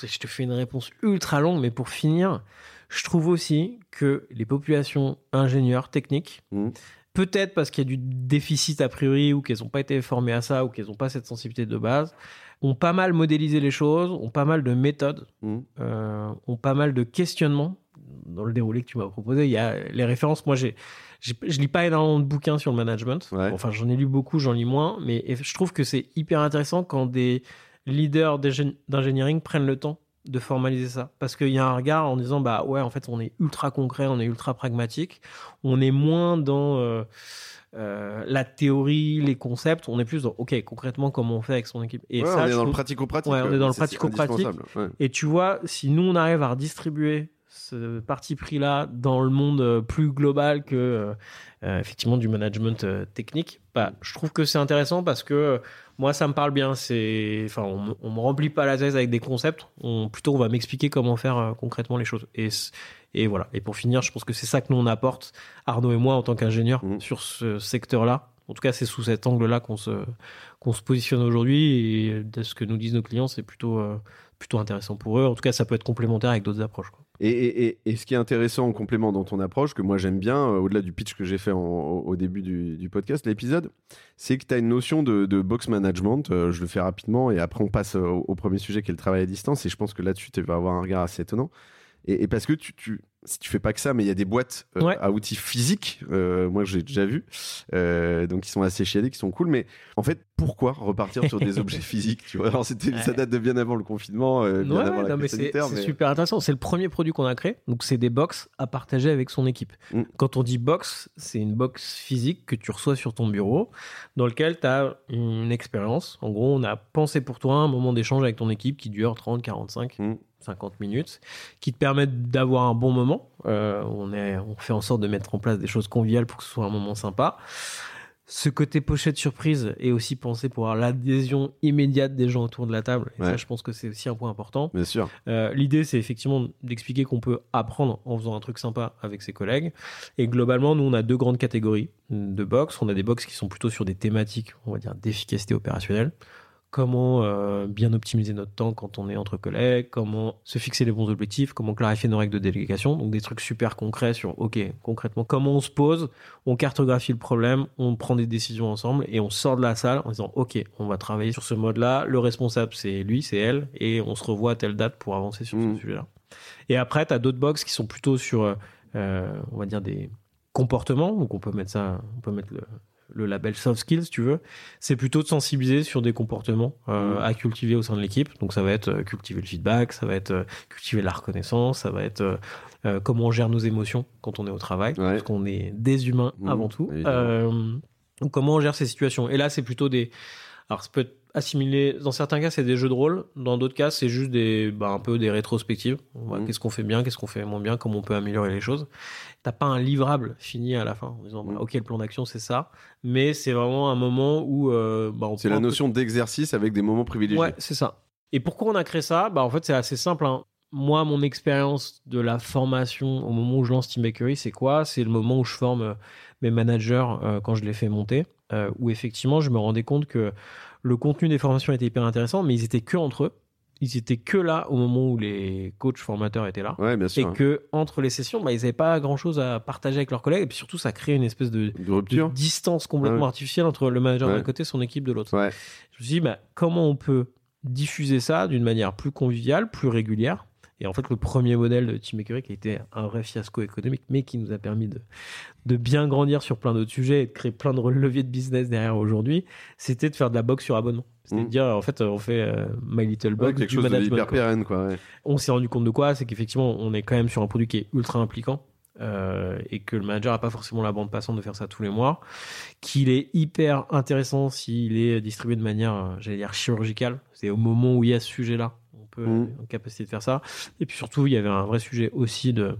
je te fais une réponse ultra longue, mais pour finir, je trouve aussi que les populations ingénieurs techniques, Mhm. Peut-être parce qu'il y a du déficit a priori, ou qu'elles n'ont pas été formées à ça, ou qu'elles n'ont pas cette sensibilité de base, ont pas mal modélisé les choses, ont pas mal de méthodes, Mhm. euh, ont pas mal de questionnements. Dans le déroulé que tu m'as proposé, il y a les références. Moi, j'ai, je lis pas énormément de bouquins sur le management. Ouais. Enfin, j'en ai lu beaucoup, j'en lis moins, mais je trouve que c'est hyper intéressant quand des leaders d'ingé- d'engineering prennent le temps de formaliser ça. Parce qu'il y a un regard en disant, bah ouais, en fait, on est ultra concret, on est ultra pragmatique, on est moins dans euh, euh, la théorie, les concepts, on est plus dans, ok, concrètement, comment on fait avec son équipe. Et Ouais, ça, on est je dans le trouve- pratico-pratique. Ouais, on est dans le pratico-pratique. et tu vois, si nous on arrive à redistribuer ce parti pris-là dans le monde euh, plus global que euh, effectivement du management technique, bah, je trouve que c'est intéressant parce que moi ça me parle bien. C'est, enfin, on, on me remplit pas la tête avec des concepts. On, plutôt, on va m'expliquer comment faire euh, concrètement les choses. Et, et voilà. Et pour finir, je pense que c'est ça que nous on apporte, Arnaud et moi en tant qu'ingénieurs Mhm. sur ce secteur-là. En tout cas, c'est sous cet angle-là qu'on se se positionne aujourd'hui et de ce que nous disent nos clients, c'est plutôt euh, plutôt intéressant pour eux. En tout cas, ça peut être complémentaire avec d'autres approches. Et, et- et- ce qui est intéressant en complément dans ton approche, que moi j'aime bien, euh, au-delà du pitch que j'ai fait au, début du, du podcast, l'épisode, c'est que tu as une notion de, de box management. euh, je le fais rapidement et après on passe au, au premier sujet qui est le travail à distance. Et je pense que là-dessus, tu vas avoir un regard assez étonnant. Et, et parce que tu, tu- si tu fais pas que ça, mais il y a des boîtes euh, Ouais. à outils physiques, euh, moi j'ai déjà vu, euh, donc qui sont assez chiadés, qui sont cool. Mais en fait, pourquoi repartir sur des objets physiques Tu vois, alors c'était, ça date de bien avant le confinement, bien Ouais, avant la non, mais crise c'est sanitaire. c'est mais- super intéressant. C'est le premier produit qu'on a créé. Donc, c'est des box à partager avec son équipe. Mm. Quand on dit box, c'est une box physique que tu reçois sur ton bureau, dans lequel tu as une expérience. En gros, on a pensé pour toi un moment d'échange avec ton équipe qui dure 30, 45, Mm. 50 minutes, qui te permettent d'avoir un bon moment. Euh, on, est, on fait en sorte de mettre en place des choses conviviales pour que ce soit un moment sympa. Ce côté pochette surprise est aussi pensé pour avoir l'adhésion immédiate des gens autour de la table. Et ça, je pense que c'est aussi un point important. Bien sûr. Euh, L'idée, c'est effectivement d'expliquer qu'on peut apprendre en faisant un truc sympa avec ses collègues. Et globalement, nous, on a deux grandes catégories de box. On a des box qui sont plutôt sur des thématiques, on va dire, d'efficacité opérationnelle. Comment euh, bien optimiser notre temps quand on est entre collègues, comment se fixer les bons objectifs, comment clarifier nos règles de délégation. Donc des trucs super concrets sur, OK, concrètement, comment on se pose, on cartographie le problème, on prend des décisions ensemble et on sort de la salle en disant, OK, on va travailler sur ce mode-là, le responsable c'est lui, c'est elle, et on se revoit à telle date pour avancer sur ce sujet-là. Et après, tu as d'autres box qui sont plutôt sur, euh, on va dire, des comportements. Donc on peut mettre ça, on peut mettre le, le label soft skills, si tu veux. C'est plutôt de sensibiliser sur des comportements euh, Mhm. à cultiver au sein de l'équipe. Donc ça va être euh, cultiver le feedback, ça va être euh, cultiver la reconnaissance, ça va être euh, euh, comment on gère nos émotions quand on est au travail, Ouais. parce qu'on est des humains Mhm, avant tout. Euh, donc comment on gère ces situations. Et là, c'est plutôt des... Alors ça peut être assimilé, dans certains cas, c'est des jeux de rôle, dans d'autres cas, c'est juste des, bah, un peu des rétrospectives. Mhm. Qu'est-ce qu'on fait bien, qu'est-ce qu'on fait moins bien, comment on peut améliorer les choses. T'as pas un livrable fini à la fin en disant, bah, Mhm. ok, le plan d'action, c'est ça, mais c'est vraiment un moment où euh, bah, C'est la peu- notion d'exercice avec des moments privilégiés. Ouais, c'est ça. Et pourquoi on a créé ça? Bah, En fait, c'est assez simple. hein. Moi, mon expérience de la formation au moment où je lance Team Bakery, c'est quoi? C'est le moment où je forme euh, mes managers euh, quand je les fais monter, euh, où effectivement, je me rendais compte que le contenu des formations était hyper intéressant, mais ils étaient que entre eux. Ils étaient que là au moment où les coachs formateurs étaient là. Ouais, bien Et sûr. que entre les sessions, bah, ils n'avaient pas grand chose à partager avec leurs collègues. Et puis surtout, ça crée une espèce de, De de distance complètement Ouais. artificielle entre le manager Ouais. d'un côté et son équipe de l'autre. Je me suis dit, bah, comment on peut diffuser ça d'une manière plus conviviale, plus régulière Et en fait, le premier modèle de Team Bakery, qui a été un vrai fiasco économique, mais qui nous a permis de, de bien grandir sur plein d'autres sujets et de créer plein de leviers de business derrière aujourd'hui, c'était de faire de la box sur abonnement. C'est Mhm. de dire, en fait, on fait euh, My Little Ouais, Box quelque du chose de management. hyper pérenne, quoi. ouais. on s'est rendu compte de quoi? C'est qu'effectivement, on est quand même sur un produit qui est ultra impliquant euh, et que le manager n'a pas forcément la bande passante de faire ça tous les mois, qu'il est hyper intéressant s'il est distribué de manière, euh, j'allais dire, chirurgicale. C'est au moment où il y a ce sujet-là, on peut être en capacité de faire ça. Et puis surtout, il y avait un vrai sujet aussi de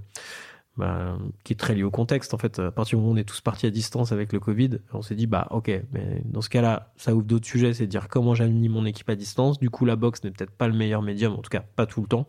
bah, qui est très lié au contexte. En fait, à partir du moment où on est tous partis à distance avec le Covid, on s'est dit, bah ok, mais dans ce cas-là, ça ouvre d'autres sujets, c'est de dire comment j'anime mon équipe à distance. Du coup, la box n'est peut-être pas le meilleur médium, en tout cas pas tout le temps.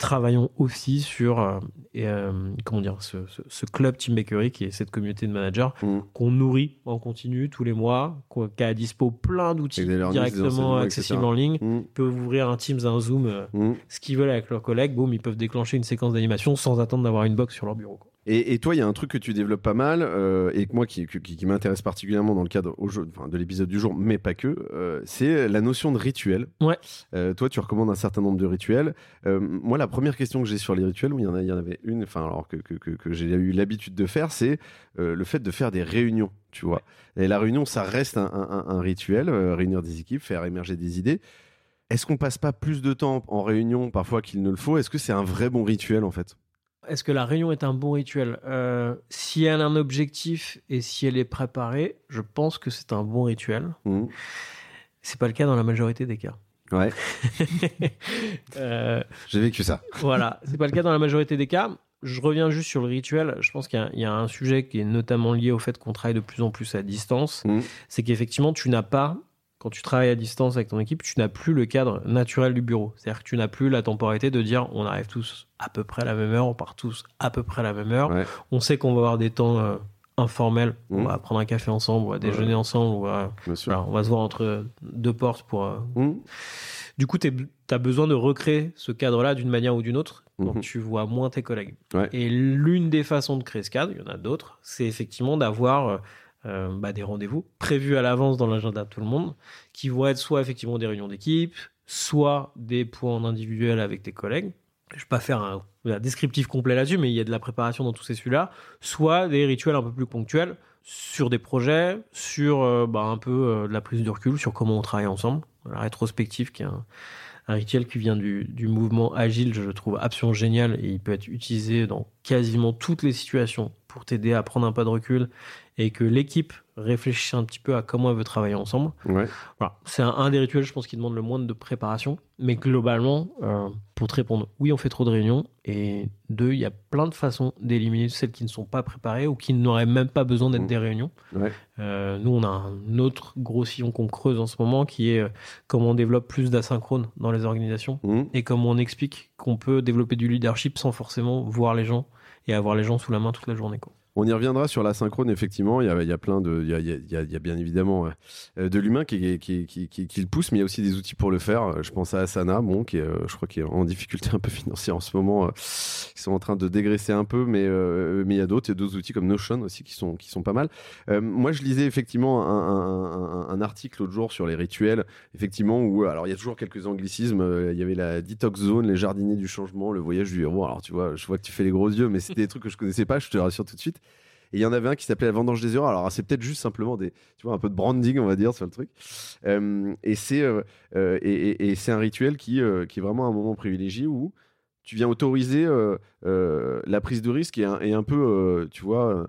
Travaillons aussi sur euh, et, euh, comment dire ce, ce- ce club Team Bakery qui est cette communauté de managers Mhm. qu'on nourrit en continu tous les mois, qui a à dispo plein d'outils directement accessibles en ligne. Ils peuvent ouvrir un Teams, un Zoom, euh, Mhm. ce qu'ils veulent avec leurs collègues. Boum, ils peuvent déclencher une séquence d'animation sans attendre d'avoir une box sur leur bureau. quoi. Et, et toi, il y a un truc que tu développes pas mal euh, et que moi qui, qui, qui m'intéresse particulièrement dans le cadre au jeu, enfin, de l'épisode du jour, mais pas que, euh, c'est la notion de rituel. Ouais. Euh, toi, tu recommandes un certain nombre de rituels. Moi, la première question que j'ai sur les rituels, où il y en, a, il y en avait une, enfin, alors que, que, que, que j'ai eu l'habitude de faire, c'est le fait de faire des réunions, tu vois. Et la réunion, ça reste un, un- un rituel, réunir des équipes, faire émerger des idées. Est-ce qu'on passe pas plus de temps en réunion parfois qu'il ne le faut? Est-ce que c'est un vrai bon rituel en fait? Est-ce que la réunion est un bon rituel? Euh, Si elle a un objectif et si elle est préparée, je pense que c'est un bon rituel. Mhm. C'est pas le cas dans la majorité des cas. Ouais, Euh, j'ai vécu ça. voilà, c'est pas le cas dans la majorité des cas. Je reviens juste sur le rituel. Je pense qu'il y a- il y, a un sujet qui est notamment lié au fait qu'on travaille de plus en plus à distance. Mhm. C'est qu'effectivement, tu n'as pas, quand tu travailles à distance avec ton équipe, tu n'as plus le cadre naturel du bureau. C'est-à-dire que tu n'as plus la temporalité de dire on arrive tous à peu près à la même heure, on part tous à peu près à la même heure. Ouais. On sait qu'on va avoir des temps euh, informels. On Mhm. va prendre un café ensemble, on va déjeuner ensemble, on va, Bien sûr. voilà, on va se voir entre deux portes pour. euh, Mhm. Du coup, tu as besoin de recréer ce cadre-là d'une manière ou d'une autre quand Mhm. tu vois moins tes collègues. Ouais. Et l'une des façons de créer ce cadre, il y en a d'autres, c'est effectivement d'avoir euh, bah, des rendez-vous prévus à l'avance dans l'agenda de tout le monde, qui vont être soit effectivement des réunions d'équipe, soit des points en individuel avec tes collègues. je vais pas faire un, descriptif complet là-dessus, mais il y a de la préparation dans tous ces sujets-là, soit des rituels un peu plus ponctuels sur des projets, sur euh, bah, un peu euh, de la prise de recul, sur comment on travaille ensemble, la rétrospective qui est un, un rituel qui vient du, du mouvement agile, je le trouve absolument génial et il peut être utilisé dans quasiment toutes les situations pour t'aider à prendre un pas de recul et que l'équipe réfléchisse un petit peu à comment elle veut travailler ensemble. Ouais. Voilà. C'est un, un des rituels, je pense, qui demande le moins de préparation. Mais globalement, euh, pour te répondre, oui, on fait trop de réunions. Et deux, il y a plein de façons d'éliminer celles qui ne sont pas préparées ou qui n'auraient même pas besoin d'être Mm. des réunions. Ouais. Euh, nous, on a un autre gros sillon qu'on creuse en ce moment qui est euh, comment on développe plus d'asynchrone dans les organisations Mhm. et comment on explique qu'on peut développer du leadership sans forcément voir les gens et avoir les gens sous la main toute la journée. Quoi. On y reviendra sur la synchrone, effectivement. Il y a, il y a plein de. Il y a, bien évidemment euh, de l'humain qui, qui, qui, qui, qui le pousse, mais il y a aussi des outils pour le faire. Euh, Je pense à Asana, bon, qui est, euh, je crois qu'il est en difficulté un peu financière en ce moment. Ils sont en train de dégraisser un peu, mais, mais il y a d'autres. Il y a d'autres outils comme Notion aussi qui sont, qui sont pas mal. Moi, je lisais effectivement un, un, article l'autre jour sur les rituels, effectivement, où alors il y a toujours quelques anglicismes. Il y avait la detox zone, les jardiniers du changement, le voyage du héros. Alors tu vois, je vois que tu fais les gros yeux, mais c'était des trucs que je connaissais pas. Je te rassure tout de suite. Et il y en avait un qui s'appelait la vendange des erreurs. Alors c'est peut-être juste simplement des, tu vois, un peu de branding, on va dire, sur le truc. Euh, et c'est euh, euh, et, un rituel qui, qui est vraiment un moment privilégié où tu viens autoriser la prise de risque et un, et un peu, tu vois,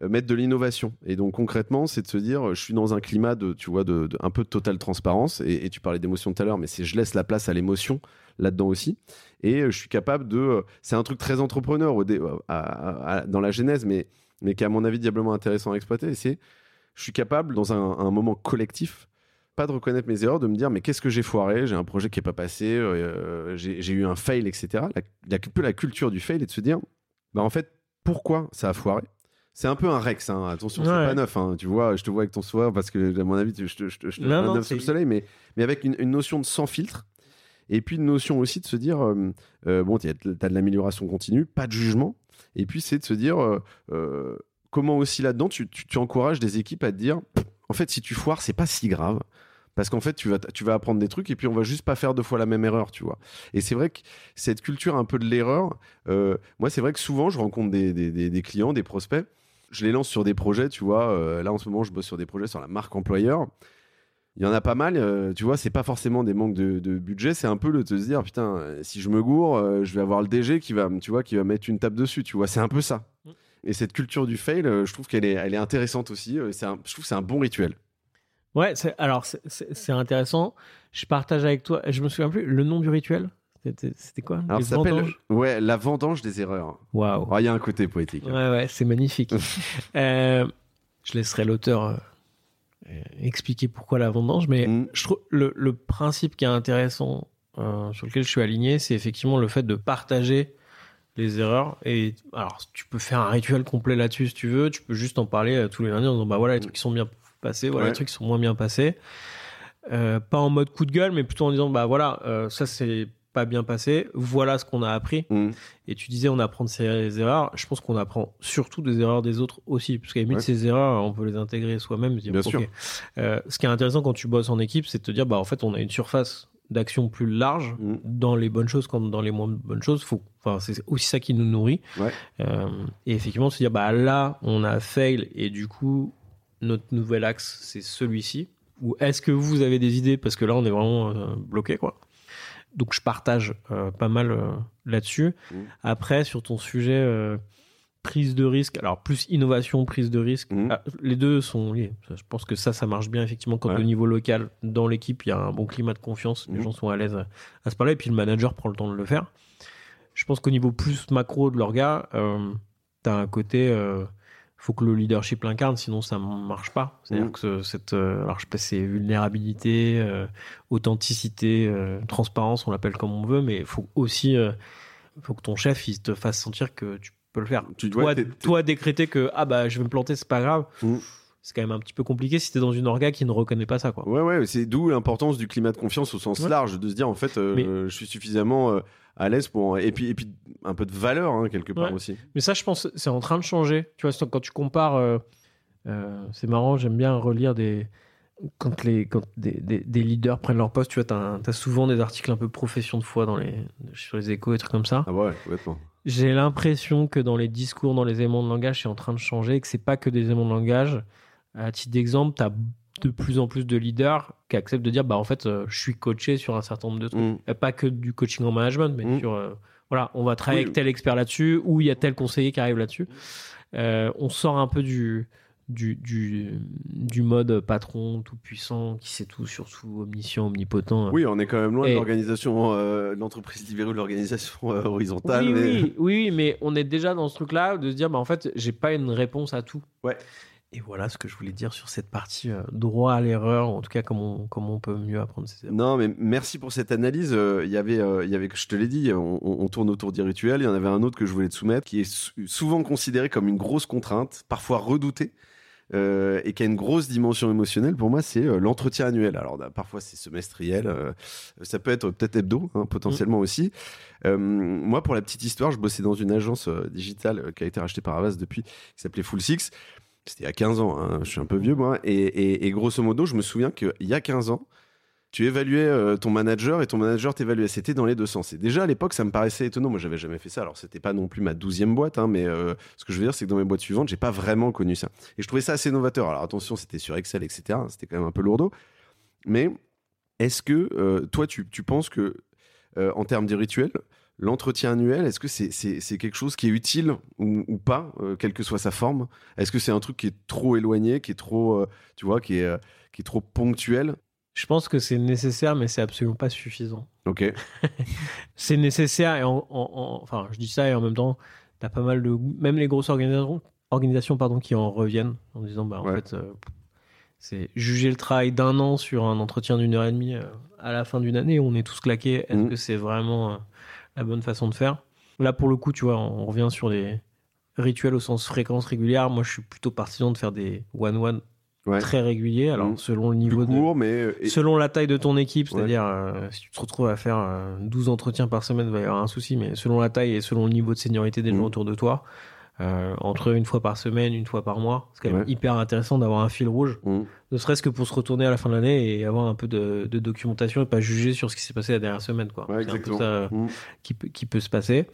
mettre de l'innovation. Et donc concrètement, c'est de se dire, je suis dans un climat de, tu vois, de, un peu de totale transparence. Et, tu parlais d'émotion tout à l'heure, mais c'est je laisse la place à l'émotion là-dedans aussi. Et euh, je suis capable de, euh, c'est un truc très entrepreneur au dé- dans la genèse, mais mais qui est à mon avis diablement intéressant à exploiter. C'est, je suis capable dans un, moment collectif pas de reconnaître mes erreurs, de me dire mais qu'est-ce que j'ai foiré, j'ai un projet qui est pas passé, euh, j'ai eu un fail, etc. La, peu la culture du fail et de se dire bah en fait pourquoi ça a foiré? C'est un peu un Rex, hein. attention, c'est Ouais. pas neuf. hein. Tu vois, je te vois avec ton soir parce que, à mon avis, je te, je te, je te Non, un non, œuf sous c'est- le soleil, mais, mais avec une, une notion de sans filtre. Et puis une notion aussi de se dire euh, euh, bon, tu as de l'amélioration continue, pas de jugement. Et puis c'est de se dire euh, euh, comment aussi là-dedans, tu, tu, tu encourages des équipes à te dire en fait, si tu foires, c'est pas si grave. Parce qu'en fait, tu vas, tu vas apprendre des trucs et puis on va juste pas faire deux fois la même erreur, tu vois. Et c'est vrai que cette culture un peu de l'erreur, euh, moi, c'est vrai que souvent, je rencontre des, des, des, des clients, des prospects, je les lance sur des projets, tu vois. euh, là, en ce moment, je bosse sur des projets sur la marque employeur. Il y en a pas mal, euh, tu vois, c'est pas forcément des manques de, de budget, c'est un peu le de se dire, putain, euh, si je me gourre, euh, je vais avoir le DG qui va, tu vois, qui va mettre une tape dessus, tu vois, c'est un peu ça. Mm. Et cette culture du fail, je trouve qu'elle est, elle est intéressante aussi. un- je trouve que c'est un bon rituel. Ouais, alors c'est intéressant. Je partage avec toi, je me souviens plus, le nom du rituel C'était quoi? Alors, ça s'appelle ouais, la vendange des erreurs. Waouh. Alors, Il y a un côté poétique. hein. Ouais, ouais, c'est magnifique. Euh, je laisserai l'auteur euh, expliquer pourquoi la vendange, mais Mm. je trouve le, le principe qui est intéressant, euh, sur lequel je suis aligné, c'est effectivement le fait de partager les erreurs. Et alors, tu peux faire un rituel complet là-dessus si tu veux. Tu peux juste en parler euh, tous les lundis en disant bah voilà les trucs qui sont bien passés, voilà Ouais. les trucs qui sont moins bien passés. Euh, pas en mode coup de gueule, mais plutôt en disant bah voilà euh, ça c'est pas bien passé. Voilà ce qu'on a appris. Mm. Et tu disais, on apprend de ses erreurs. Je pense qu'on apprend surtout des erreurs des autres aussi. Parce qu'à la limite, Ouais. ces erreurs, on peut les intégrer soi-même. Bien sûr. Euh, ce qui est intéressant quand tu bosses en équipe, c'est de te dire, bah, en fait, on a une surface d'action plus large Mm. dans les bonnes choses comme dans les moins bonnes choses. Faut, enfin, c'est aussi ça qui nous nourrit. Ouais. Euh, et effectivement, se dire, bah, là, on a fail et du coup, notre nouvel axe, c'est celui-ci. Ou est-ce que vous avez des idées? Parce que là, on est vraiment euh, bloqué, quoi. Donc, je partage euh, pas mal euh, là-dessus. Mm. Après, sur ton sujet euh, prise de risque, alors plus innovation, prise de risque, Mm. ah, les deux sont liés. Je pense que ça, ça marche bien effectivement quand Ouais. au niveau local, dans l'équipe, il y a un bon climat de confiance, les Mm. gens sont à l'aise à, à se parler, et puis le manager prend le temps de le faire. Je pense qu'au niveau plus macro de l'orga, tu as un côté, faut que le leadership l'incarne, sinon ça marche pas. C'est-à-dire Mm. que ce- cette, euh, alors je sais pas c'est vulnérabilité, euh, authenticité, euh, transparence, on l'appelle comme on veut, mais il faut aussi, euh, faut que ton chef il te fasse sentir que tu peux le faire. Tu Toi, t'es- toi décréter que ah bah je vais me planter, c'est pas grave. Mm. C'est quand même un petit peu compliqué si t'es dans une orga qui ne reconnaît pas ça quoi. Ouais, ouais, c'est d'où l'importance du climat de confiance au sens Ouais. large, de se dire en fait, euh, je suis suffisamment euh, à l'aise pour. Et puis, et puis un peu de valeur, hein, quelque part Ouais. aussi. Mais ça, je pense, c'est en train de changer. Tu vois, quand tu compares, euh, euh, c'est marrant, j'aime bien relire des, quand, les, quand des, des- des leaders prennent leur poste, tu vois, t'as, as souvent des articles un peu profession de foi dans les, sur les échos et trucs comme ça. Ah ouais, complètement. J'ai l'impression que dans les discours, dans les éléments de langage, c'est en train de changer et que c'est pas que des éléments de langage. À titre d'exemple, tu as de plus en plus de leaders qui acceptent de dire bah en fait, euh, je suis coaché sur un certain nombre de trucs. Mm. Euh, Pas que du coaching en management, mais Mm. sur euh, voilà, on va travailler Oui. avec tel expert là-dessus ou il y a tel conseiller qui arrive là-dessus. Euh, on sort un peu du du, du, du mode patron tout puissant qui sait tout, surtout omniscient, omnipotent. Oui, on est quand même loin de l'organisation, l'entreprise libérée ou de l'organisation horizontale. Oui, mais- oui, oui, mais on est déjà dans ce truc-là de se dire, bah, en fait, j'ai pas une réponse à tout. Ouais. Et voilà ce que je voulais dire sur cette partie euh, droit à l'erreur, en tout cas, comment on, comment on peut mieux apprendre ces erreurs. Non, mais merci pour cette analyse. Euh, Il y avait, euh, y avait, je te l'ai dit, on, tourne autour des rituels. Il y en avait un autre que je voulais te soumettre, qui est sou- souvent considéré comme une grosse contrainte, parfois redoutée, euh, et qui a une grosse dimension émotionnelle. Pour moi, c'est euh, l'entretien annuel. Alors, bah, parfois, c'est semestriel. euh, ça peut être peut-être hebdo, hein, potentiellement aussi. Euh, moi, pour la petite histoire, je bossais dans une agence digitale qui a été rachetée par Avas depuis, qui s'appelait Full Six. C'était il y a 15 ans, hein, je suis un peu vieux moi. Et, grosso modo, je me souviens qu'il y a 15 ans, tu évaluais euh, ton manager et ton manager t'évaluait. C'était dans les deux sens. Et déjà à l'époque, ça me paraissait étonnant. Moi, j'avais jamais fait ça. Alors, c'était pas non plus ma douzième boîte, hein, mais euh, ce que je veux dire, c'est que dans mes boîtes suivantes, j'ai pas vraiment connu ça. Et je trouvais ça assez novateur. Alors, attention, c'était sur Excel, etc. C'était quand même un peu lourdeau. Mais est-ce que euh, toi, tu, tu penses que, en termes de rituel, l'entretien annuel, est-ce que c'est quelque chose qui est utile ou, ou pas, euh, quelle que soit sa forme? Est-ce que c'est un truc qui est trop éloigné, qui est trop, euh, tu vois, qui est, euh, qui est trop ponctuel? Je pense que c'est nécessaire, mais c'est absolument pas suffisant. Ok. C'est nécessaire, et en, en- en- enfin, je dis ça, et en même temps, t'as pas mal de. Même les grosses organisations, organisations pardon, qui en reviennent en disant, bah, en Ouais. fait, c'est juger le travail d'un an sur un entretien d'une heure et demie à la fin d'une année, on est tous claqués. Est-ce Mhm. que c'est vraiment la bonne façon de faire Là, pour le coup, tu vois, on revient sur des rituels au sens fréquence régulière. Moi, je suis plutôt partisan de faire des one-one Ouais. très réguliers. Alors, Mhm. selon le niveau de. mais euh, Selon la taille de ton équipe, Ouais. c'est-à-dire euh, si tu te retrouves à faire euh, 12 entretiens par semaine, il va y avoir un souci, mais selon la taille et selon le niveau de seniorité des Mhm. gens autour de toi, euh, entre une fois par semaine, une fois par mois, c'est quand même Ouais. hyper intéressant d'avoir un fil rouge, Mm. ne serait-ce que pour se retourner à la fin de l'année et avoir un peu de, de documentation et pas juger sur ce qui s'est passé la dernière semaine. Quoi. Ouais, c'est un peu ça euh, Mm. qui, peut, qui peut se passer.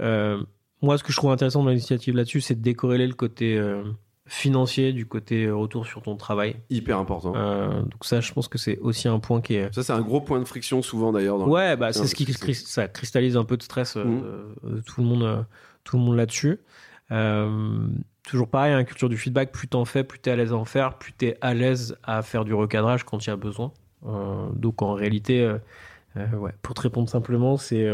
Euh, moi, ce que je trouve intéressant dans l'initiative là-dessus, c'est de décorréler le côté euh, financier du côté retour sur ton travail. Hyper important. Euh, donc ça, je pense que c'est aussi un point qui est Ça, c'est un gros point de friction souvent d'ailleurs. dans- Ouais, bah, c'est ce qui ça cristallise un peu de stress euh, de- de tout le monde, tout le monde là-dessus. Euh, toujours pareil, une culture du feedback, plus t'en fais, plus t'es à l'aise à en faire, plus t'es à l'aise à faire du recadrage quand il y a besoin. Euh, donc en réalité, euh, ouais, pour te répondre simplement, c'est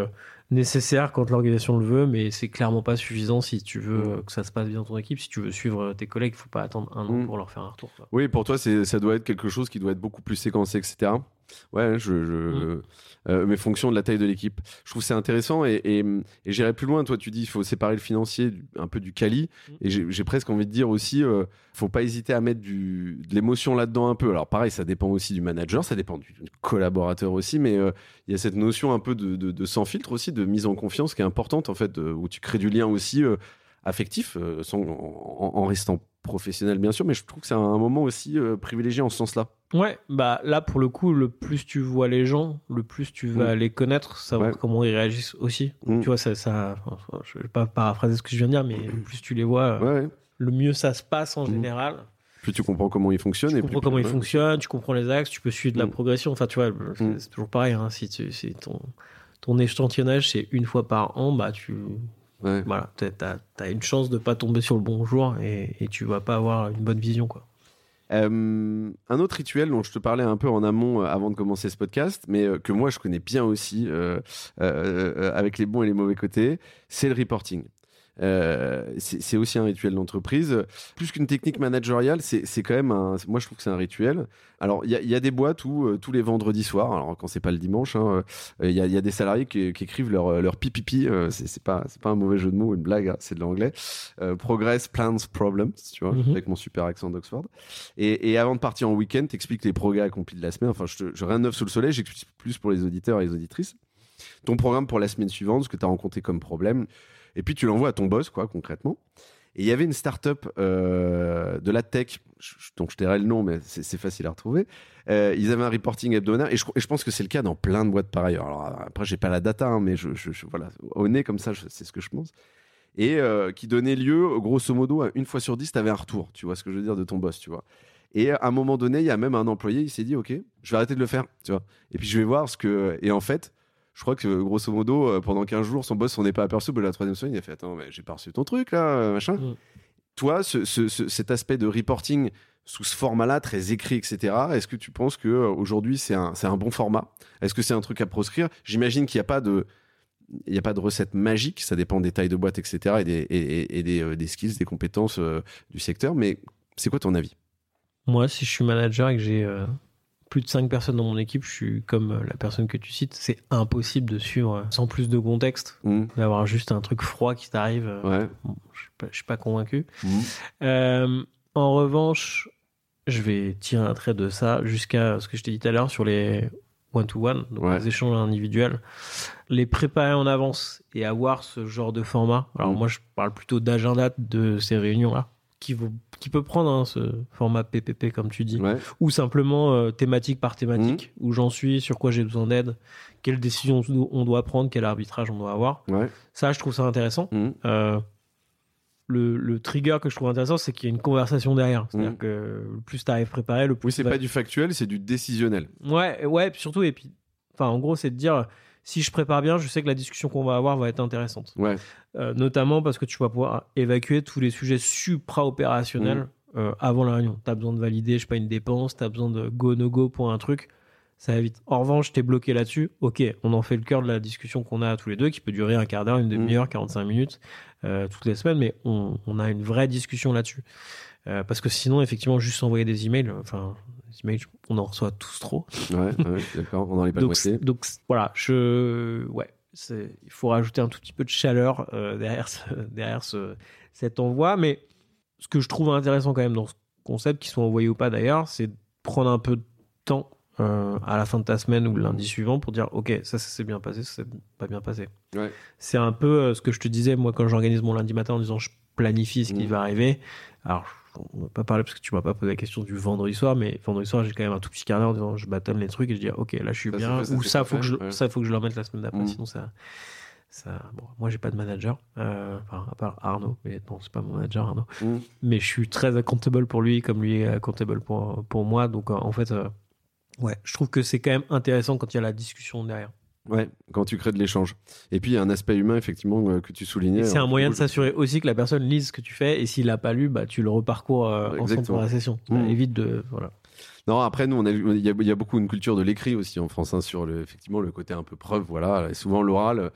nécessaire quand l'organisation le veut, mais c'est clairement pas suffisant si tu veux euh, que ça se passe bien dans ton équipe. Si tu veux suivre tes collègues, il faut pas attendre un an Mhm. pour leur faire un retour. quoi. Oui, pour toi, ça doit être quelque chose qui doit être beaucoup plus séquencé, etc. Ouais, je, je, Mm. euh, mais fonction de la taille de l'équipe. Je trouve c'est intéressant et, et, et j'irai plus loin. Toi, tu dis il faut séparer le financier du- un peu du quali. Mm. Et j'ai, presque envie de dire aussi, euh, faut pas hésiter à mettre du, de l'émotion là-dedans un peu. Alors pareil, ça dépend aussi du manager, ça dépend du, collaborateur aussi, mais euh, il y a cette notion un peu de, de, de sans filtre aussi, de mise en confiance qui est importante en fait, de- où tu crées du lien aussi euh, affectif, euh, sans- en, en restant professionnel bien sûr, mais je trouve que c'est un moment aussi euh, privilégié en ce sens-là. Ouais, bah là pour le coup, le plus tu vois les gens, le plus tu vas Mm. les connaître, savoir Ouais. comment ils réagissent aussi. Mm. Tu vois, ça, ça, enfin, je vais pas paraphraser ce que je viens de dire, mais le plus tu les vois, Ouais, ouais. le mieux ça se passe en Mm. général. Plus tu comprends comment ils fonctionnent Tu et comprends plus comment ils fonctionnent, tu comprends les axes, tu peux suivre de la progression. Enfin, tu vois, c'est c'est toujours pareil. hein, si, tu, si ton, ton échantillonnage c'est une fois par an, bah tu, Ouais. voilà, t'as as, une chance de pas tomber sur le bon jour et, et tu vas pas avoir une bonne vision, quoi. Euh, un autre rituel dont je te parlais un peu en amont euh, avant de commencer ce podcast, mais euh, que moi je connais bien aussi euh, euh, euh, avec les bons et les mauvais côtés, c'est le reporting. Euh, c'est aussi un rituel d'entreprise. Plus qu'une technique managériale, c'est quand même un. Moi, je trouve que c'est un rituel. Alors, il y a, il y a des boîtes où euh, tous les vendredis soirs, alors quand c'est pas le dimanche, hein, euh, il y, a, il y a des salariés qui, qui écrivent leur, leur pipipi. c'est pas, pas un mauvais jeu de mots, une blague, hein, c'est de l'anglais. Progress, plans, problems, tu vois, Mhm. avec mon super accent d'Oxford. Et, et avant de partir en week-end, t'expliques les progrès accomplis de la semaine. Enfin, je, je rien de neuf sous le soleil, j'explique plus pour les auditeurs et les auditrices. Ton programme pour la semaine suivante, ce que tu as rencontré comme problème. Et puis tu l'envoies à ton boss, quoi, concrètement. Et il y avait une start-up euh, de la tech, je- je- tairai le nom, mais c'est facile à retrouver. Euh, ils avaient un reporting hebdomadaire, et je, et je pense que c'est le cas dans plein de boîtes par ailleurs. Alors après, j'ai pas la data, hein, mais je, voilà, au nez comme ça, c'est ce que je pense. Et euh, qui donnait lieu, grosso modo, à une fois sur dix, tu avais un retour, tu vois ce que je veux dire, de ton boss, tu vois. Et à un moment donné, il y a même un employé, il s'est dit, OK, je vais arrêter de le faire, tu vois. Et puis je vais voir ce que. Et en fait, je crois que grosso modo, euh, pendant 15 jours, son boss s'en est pas aperçu. Bout de la troisième semaine, il a fait Attends, mais j'ai pas reçu ton truc là, euh, machin. Mm. Toi, ce- ce- ce- cet aspect de reporting sous ce format-là, très écrit, etc., est-ce que tu penses que euh, aujourd'hui c'est un, c'est un bon format? Est-ce que c'est un truc à proscrire? J'imagine qu'il n'y a pas de. Il n'y a pas de recette magique, ça dépend des tailles de boîte, etc., et des, et, et- et des, euh, des skills, des compétences euh, du secteur. Mais c'est quoi ton avis? Moi, si je suis manager et que j'ai euh, plus de 5 personnes dans mon équipe, je suis comme euh, la personne que tu cites, c'est impossible de suivre euh, sans plus de contexte, Mm. d'avoir juste un truc froid qui t'arrive. euh, Ouais. bon, je je suis pas convaincu. Mm. Euh, en revanche, je vais tirer un trait de ça jusqu'à ce que je t'ai dit tout à l'heure sur les one-to-one, donc Ouais. les échanges individuels. Les préparer en avance et avoir ce genre de format. Alors Mm. moi, je parle plutôt d'agenda de ces réunions-là, qui, vaut- qui peut prendre hein, ce format PPP, comme tu dis, Ouais. ou simplement euh, thématique par thématique, où j'en suis, sur quoi j'ai besoin d'aide, quelles décisions on doit prendre, quel arbitrage on doit avoir. Ouais. Ça, je trouve ça intéressant. Mm. Euh, le, le trigger que je trouve intéressant, c'est qu'il y a une conversation derrière. C'est-à-dire Mhm. que le plus tu arrives préparé, le plus. Oui, c'est pas du factuel, c'est du décisionnel. Ouais, ouais, surtout, et puis, enfin, en gros, c'est de dire si je prépare bien, je sais que la discussion qu'on va avoir va être intéressante. Ouais. Euh, notamment parce que tu vas pouvoir évacuer tous les sujets supra-opérationnels Mhm. euh, avant la réunion. Tu as besoin de valider, je sais pas, une dépense, tu as besoin de go-no-go pour un truc. Ça va vite. En revanche, t'es bloqué là-dessus. Ok, on en fait le cœur de la discussion qu'on a tous les deux, qui peut durer un quart d'heure, une demi-heure, 45 minutes, euh, toutes les semaines, mais on, on a une vraie discussion là-dessus. Euh, parce que sinon, effectivement, juste envoyer des emails, enfin, des emails, on en reçoit tous trop. Ouais, d'accord, on n'en est pas donc, donc voilà, je, ouais, c'est, il faut rajouter un tout petit peu de chaleur euh, derrière, ce, derrière ce, cet envoi. Mais ce que je trouve intéressant quand même dans ce concept, qu'il soit envoyé ou pas d'ailleurs, c'est prendre un peu de temps euh, à la fin de ta semaine ou le lundi suivant pour dire, ok, ça, ça s'est bien passé, ça s'est pas bien passé. Ouais. C'est un peu euh, ce que je te disais moi quand j'organise mon lundi matin en disant, je planifie ce qui Mhm. va arriver. Alors, on va pas parler parce que tu m'as pas posé la question du vendredi soir, mais vendredi soir, j'ai quand même un tout petit quart d'heure en disant je bâtonne les trucs et je dis ok, là je suis Ça, bien, fait, ça, ou ça faut, que fait, je, ouais. ça faut que je le remette la semaine d'après, Mm. sinon ça. ça bon, moi j'ai pas de manager, euh, enfin, à part Arnaud, mais non, c'est pas mon manager Arnaud. Mm. Mais je suis très accountable pour lui, comme lui est accountable pour, pour moi, donc en fait, euh, ouais, je trouve que c'est quand même intéressant quand il y a la discussion derrière. Ouais, quand tu crées de l'échange. Et puis, il y a un aspect humain, effectivement, euh, que tu soulignais. C'est un Alors, moyen de s'assurer aussi que la personne lise ce que tu fais, et s'il l'a pas lu, bah, tu le reparcours euh, ensemble pour la session. Ça Mm. évite de. Voilà. Non, après, nous, il y a, il y a beaucoup une culture de l'écrit aussi en France, hein, sur le, effectivement, le côté un peu preuve, voilà. Et souvent, l'oral,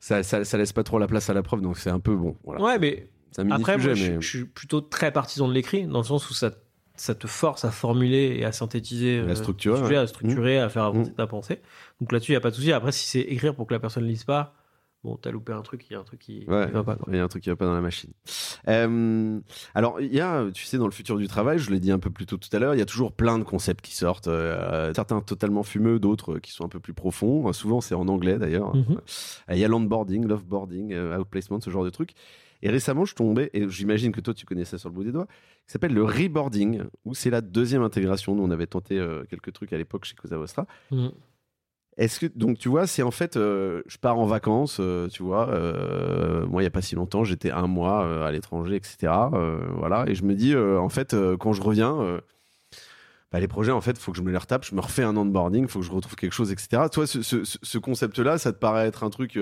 ça, ça, ça laisse pas trop la place à la preuve, donc c'est un peu bon. Voilà. Ouais, mais un Après, sujet, moi, je suis plutôt très partisan de l'écrit, dans le sens où ça, ça te force à formuler et à synthétiser, à euh, structurer, sujet, à structurer, à faire avancer Mm. ta pensée. Donc là-dessus, il n'y a pas de souci. Après, si c'est écrire pour que la personne ne lise pas, bon, t'as loupé un truc, il y a un truc qui, Ouais, va pas. il y a un truc qui va pas dans la machine. Euh, alors, il y a, tu sais, dans le futur du travail, je l'ai dit un peu plus tôt tout à l'heure, il y a toujours plein de concepts qui sortent, euh, certains totalement fumeux, d'autres qui sont un peu plus profonds. Souvent, c'est en anglais d'ailleurs. Mhm. Euh, Il y a l'onboarding, l'offboarding, euh, outplacement, ce genre de trucs. Et récemment, je tombais, et j'imagine que toi, tu connais ça sur le bout des doigts, qui s'appelle le reboarding, où c'est la deuxième intégration. Nous, on avait tenté euh, quelques trucs à l'époque chez Cosa Vostra. Mm. Est-ce que donc tu vois, c'est en fait, euh, je pars en vacances, euh, tu vois. euh, moi, il y a pas si longtemps, j'étais un mois à l'étranger, etc. voilà, et je me dis, en fait, quand je reviens, bah, les projets, en fait, faut que je me les retape, je me refais un onboarding, faut que je retrouve quelque chose, etc. Toi, ce, ce- ce- ce concept-là, ça te paraît être un truc,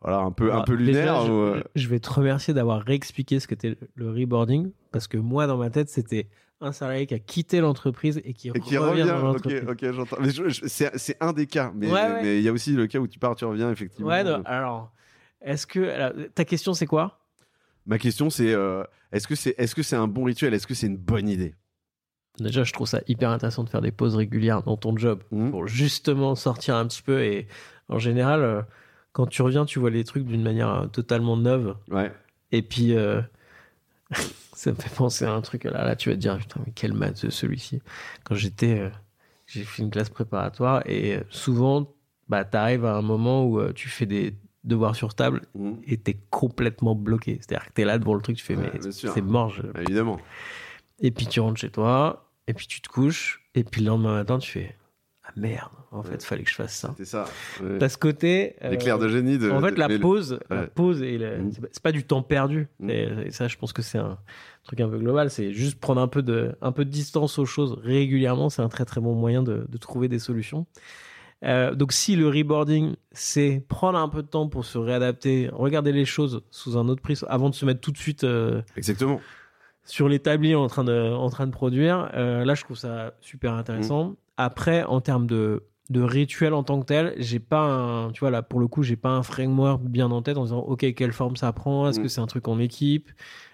voilà, un peu, un Alors, peu déjà, lunaire ou, euh, je vais te remercier d'avoir réexpliqué ce qu'était le reboarding, parce que moi, dans ma tête, c'était un salarié qui a quitté l'entreprise et qui, et qui revient, revient. dans l'entreprise. ok, j'entends. Mais je- je- c'est un des cas, mais Ouais, ouais. mais il y a aussi le cas où tu pars, tu reviens, effectivement. Ouais, alors, est-ce que. alors, ta question, c'est quoi? Ma question, c'est euh, est-ce que c'est est-ce que c'est un bon rituel? Est-ce que c'est une bonne idée? Déjà, je trouve ça hyper intéressant de faire des pauses régulières dans ton job Mhm. pour justement sortir un petit peu. Et en général, euh, quand tu reviens, tu vois les trucs d'une manière euh, totalement neuve. Ouais. Et puis, euh, ça me fait penser à un truc. Là, là tu vas te dire, putain, mais quel maths celui-ci. Quand j'étais, euh, j'ai fait une classe préparatoire et souvent, bah, t'arrives à un moment où euh, tu fais des devoir sur table Mhm. et t'es complètement bloqué. C'est-à-dire que t'es là devant le truc, tu fais, Ouais, mais c'est mort. je- Évidemment. Et puis tu rentres chez toi, et puis tu te couches, et puis le lendemain matin, tu fais, merde, en fait, Ouais. fallait que je fasse ça. C'était ça. Ouais. T'as ce côté. euh, L'éclair de génie de. en fait, de- la pause, la pause et Mm. c'est pas- c'est du temps perdu. Mm. Et, et ça, je pense que c'est un truc un peu global. C'est juste prendre un peu de, un peu de distance aux choses régulièrement. C'est un très très bon moyen de, de trouver des solutions. Euh, donc, si le reboarding, c'est prendre un peu de temps pour se réadapter, regarder les choses sous un autre prisme avant de se mettre tout de suite euh, Exactement. sur l'établi en train de, en train de produire. Là, je trouve ça super intéressant. Après, en termes de, de rituel en tant que tel, j'ai pas un, tu vois, là, pour le coup, j'ai pas un framework bien en tête en disant, OK, quelle forme ça prend? Est-ce Mm. que c'est un truc en équipe?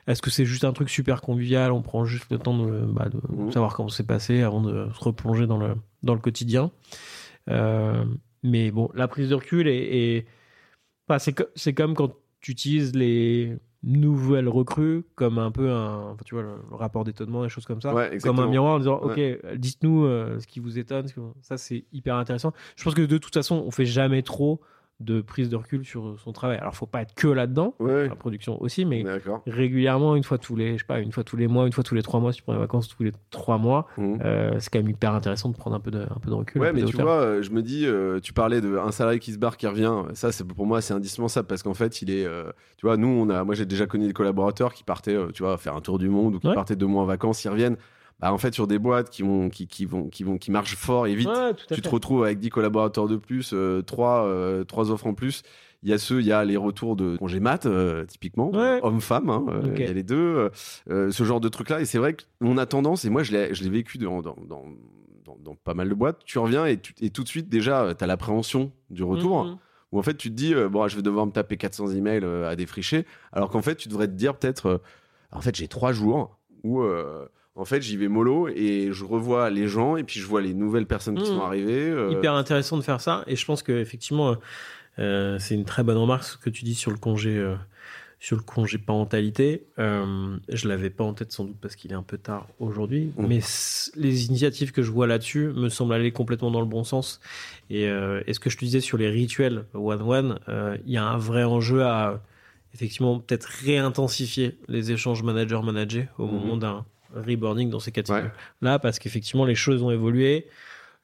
Est-ce que c'est juste un truc super convivial? On prend juste le temps de, bah, de Mm. savoir comment c'est passé avant de se replonger dans le, dans le quotidien. Euh, mais bon, la prise de recul est, est- enfin, c'est, c'est comme quand tu utilises les nouvelles recrues comme un peu un, enfin, tu vois, le, le rapport d'étonnement, des choses comme ça. Ouais, comme un miroir en disant, OK, dites-nous euh, ce qui vous étonne. ce que- Ça, c'est hyper intéressant. Je pense que de toute façon, on fait jamais trop de prise de recul sur son travail. Alors, faut pas être que là-dedans, Ouais. la production aussi, mais régulièrement, une fois tous les, je sais pas, une fois tous les mois, une fois tous les trois mois, si tu prends des vacances tous les trois mois, Mhm. euh, c'est quand même hyper intéressant de prendre un peu de, un peu de recul. Ouais, mais tu vois, euh, je me dis, euh, tu parlais d'un salarié qui se barre, qui revient. Ça, c'est pour moi, c'est indispensable parce qu'en fait, il est, euh, tu vois, nous, on a, moi, j'ai déjà connu des collaborateurs qui partaient, tu vois, faire un tour du monde ou qui Ouais. partaient deux mois en vacances, ils reviennent. Bah, en fait, sur des boîtes qui vont, qui, qui vont, qui vont, qui marchent fort et vite. Ouais, tu te retrouves avec 10 collaborateurs de plus, euh, trois, euh, trois offres en plus. Il y a ceux, il y a les retours de congé mat, euh, typiquement, Ouais. homme-femme, hein, euh, il y a les deux, ce genre de truc-là. Et c'est vrai qu'on a tendance, et moi je l'ai vécu dans, dans, dans, pas mal de boîtes, tu reviens et, tu- et tout de suite, déjà, tu as l'appréhension du retour, Mhm. où en fait tu te dis, euh, bon, je vais devoir me taper 400 emails euh, à défricher, alors qu'en fait tu devrais te dire peut-être, euh, en fait j'ai trois jours où... euh, en fait, j'y vais mollo et je revois les gens et puis je vois les nouvelles personnes qui Mhm. sont arrivées. euh, Hyper intéressant de faire ça. Et je pense que effectivement, euh, c'est une très bonne remarque ce que tu dis sur le congé, euh, sur le congé parentalité. Euh, je l'avais pas en tête sans doute parce qu'il est un peu tard aujourd'hui, Mhm. mais les initiatives que je vois là-dessus me semblent aller complètement dans le bon sens. Et, euh, et ce que je te disais sur les rituels one one, euh, il y a un vrai enjeu à effectivement peut-être réintensifier les échanges manager-manager au Mhm. moment d'un reboarding dans ces catégories Ouais. là parce qu'effectivement les choses ont évolué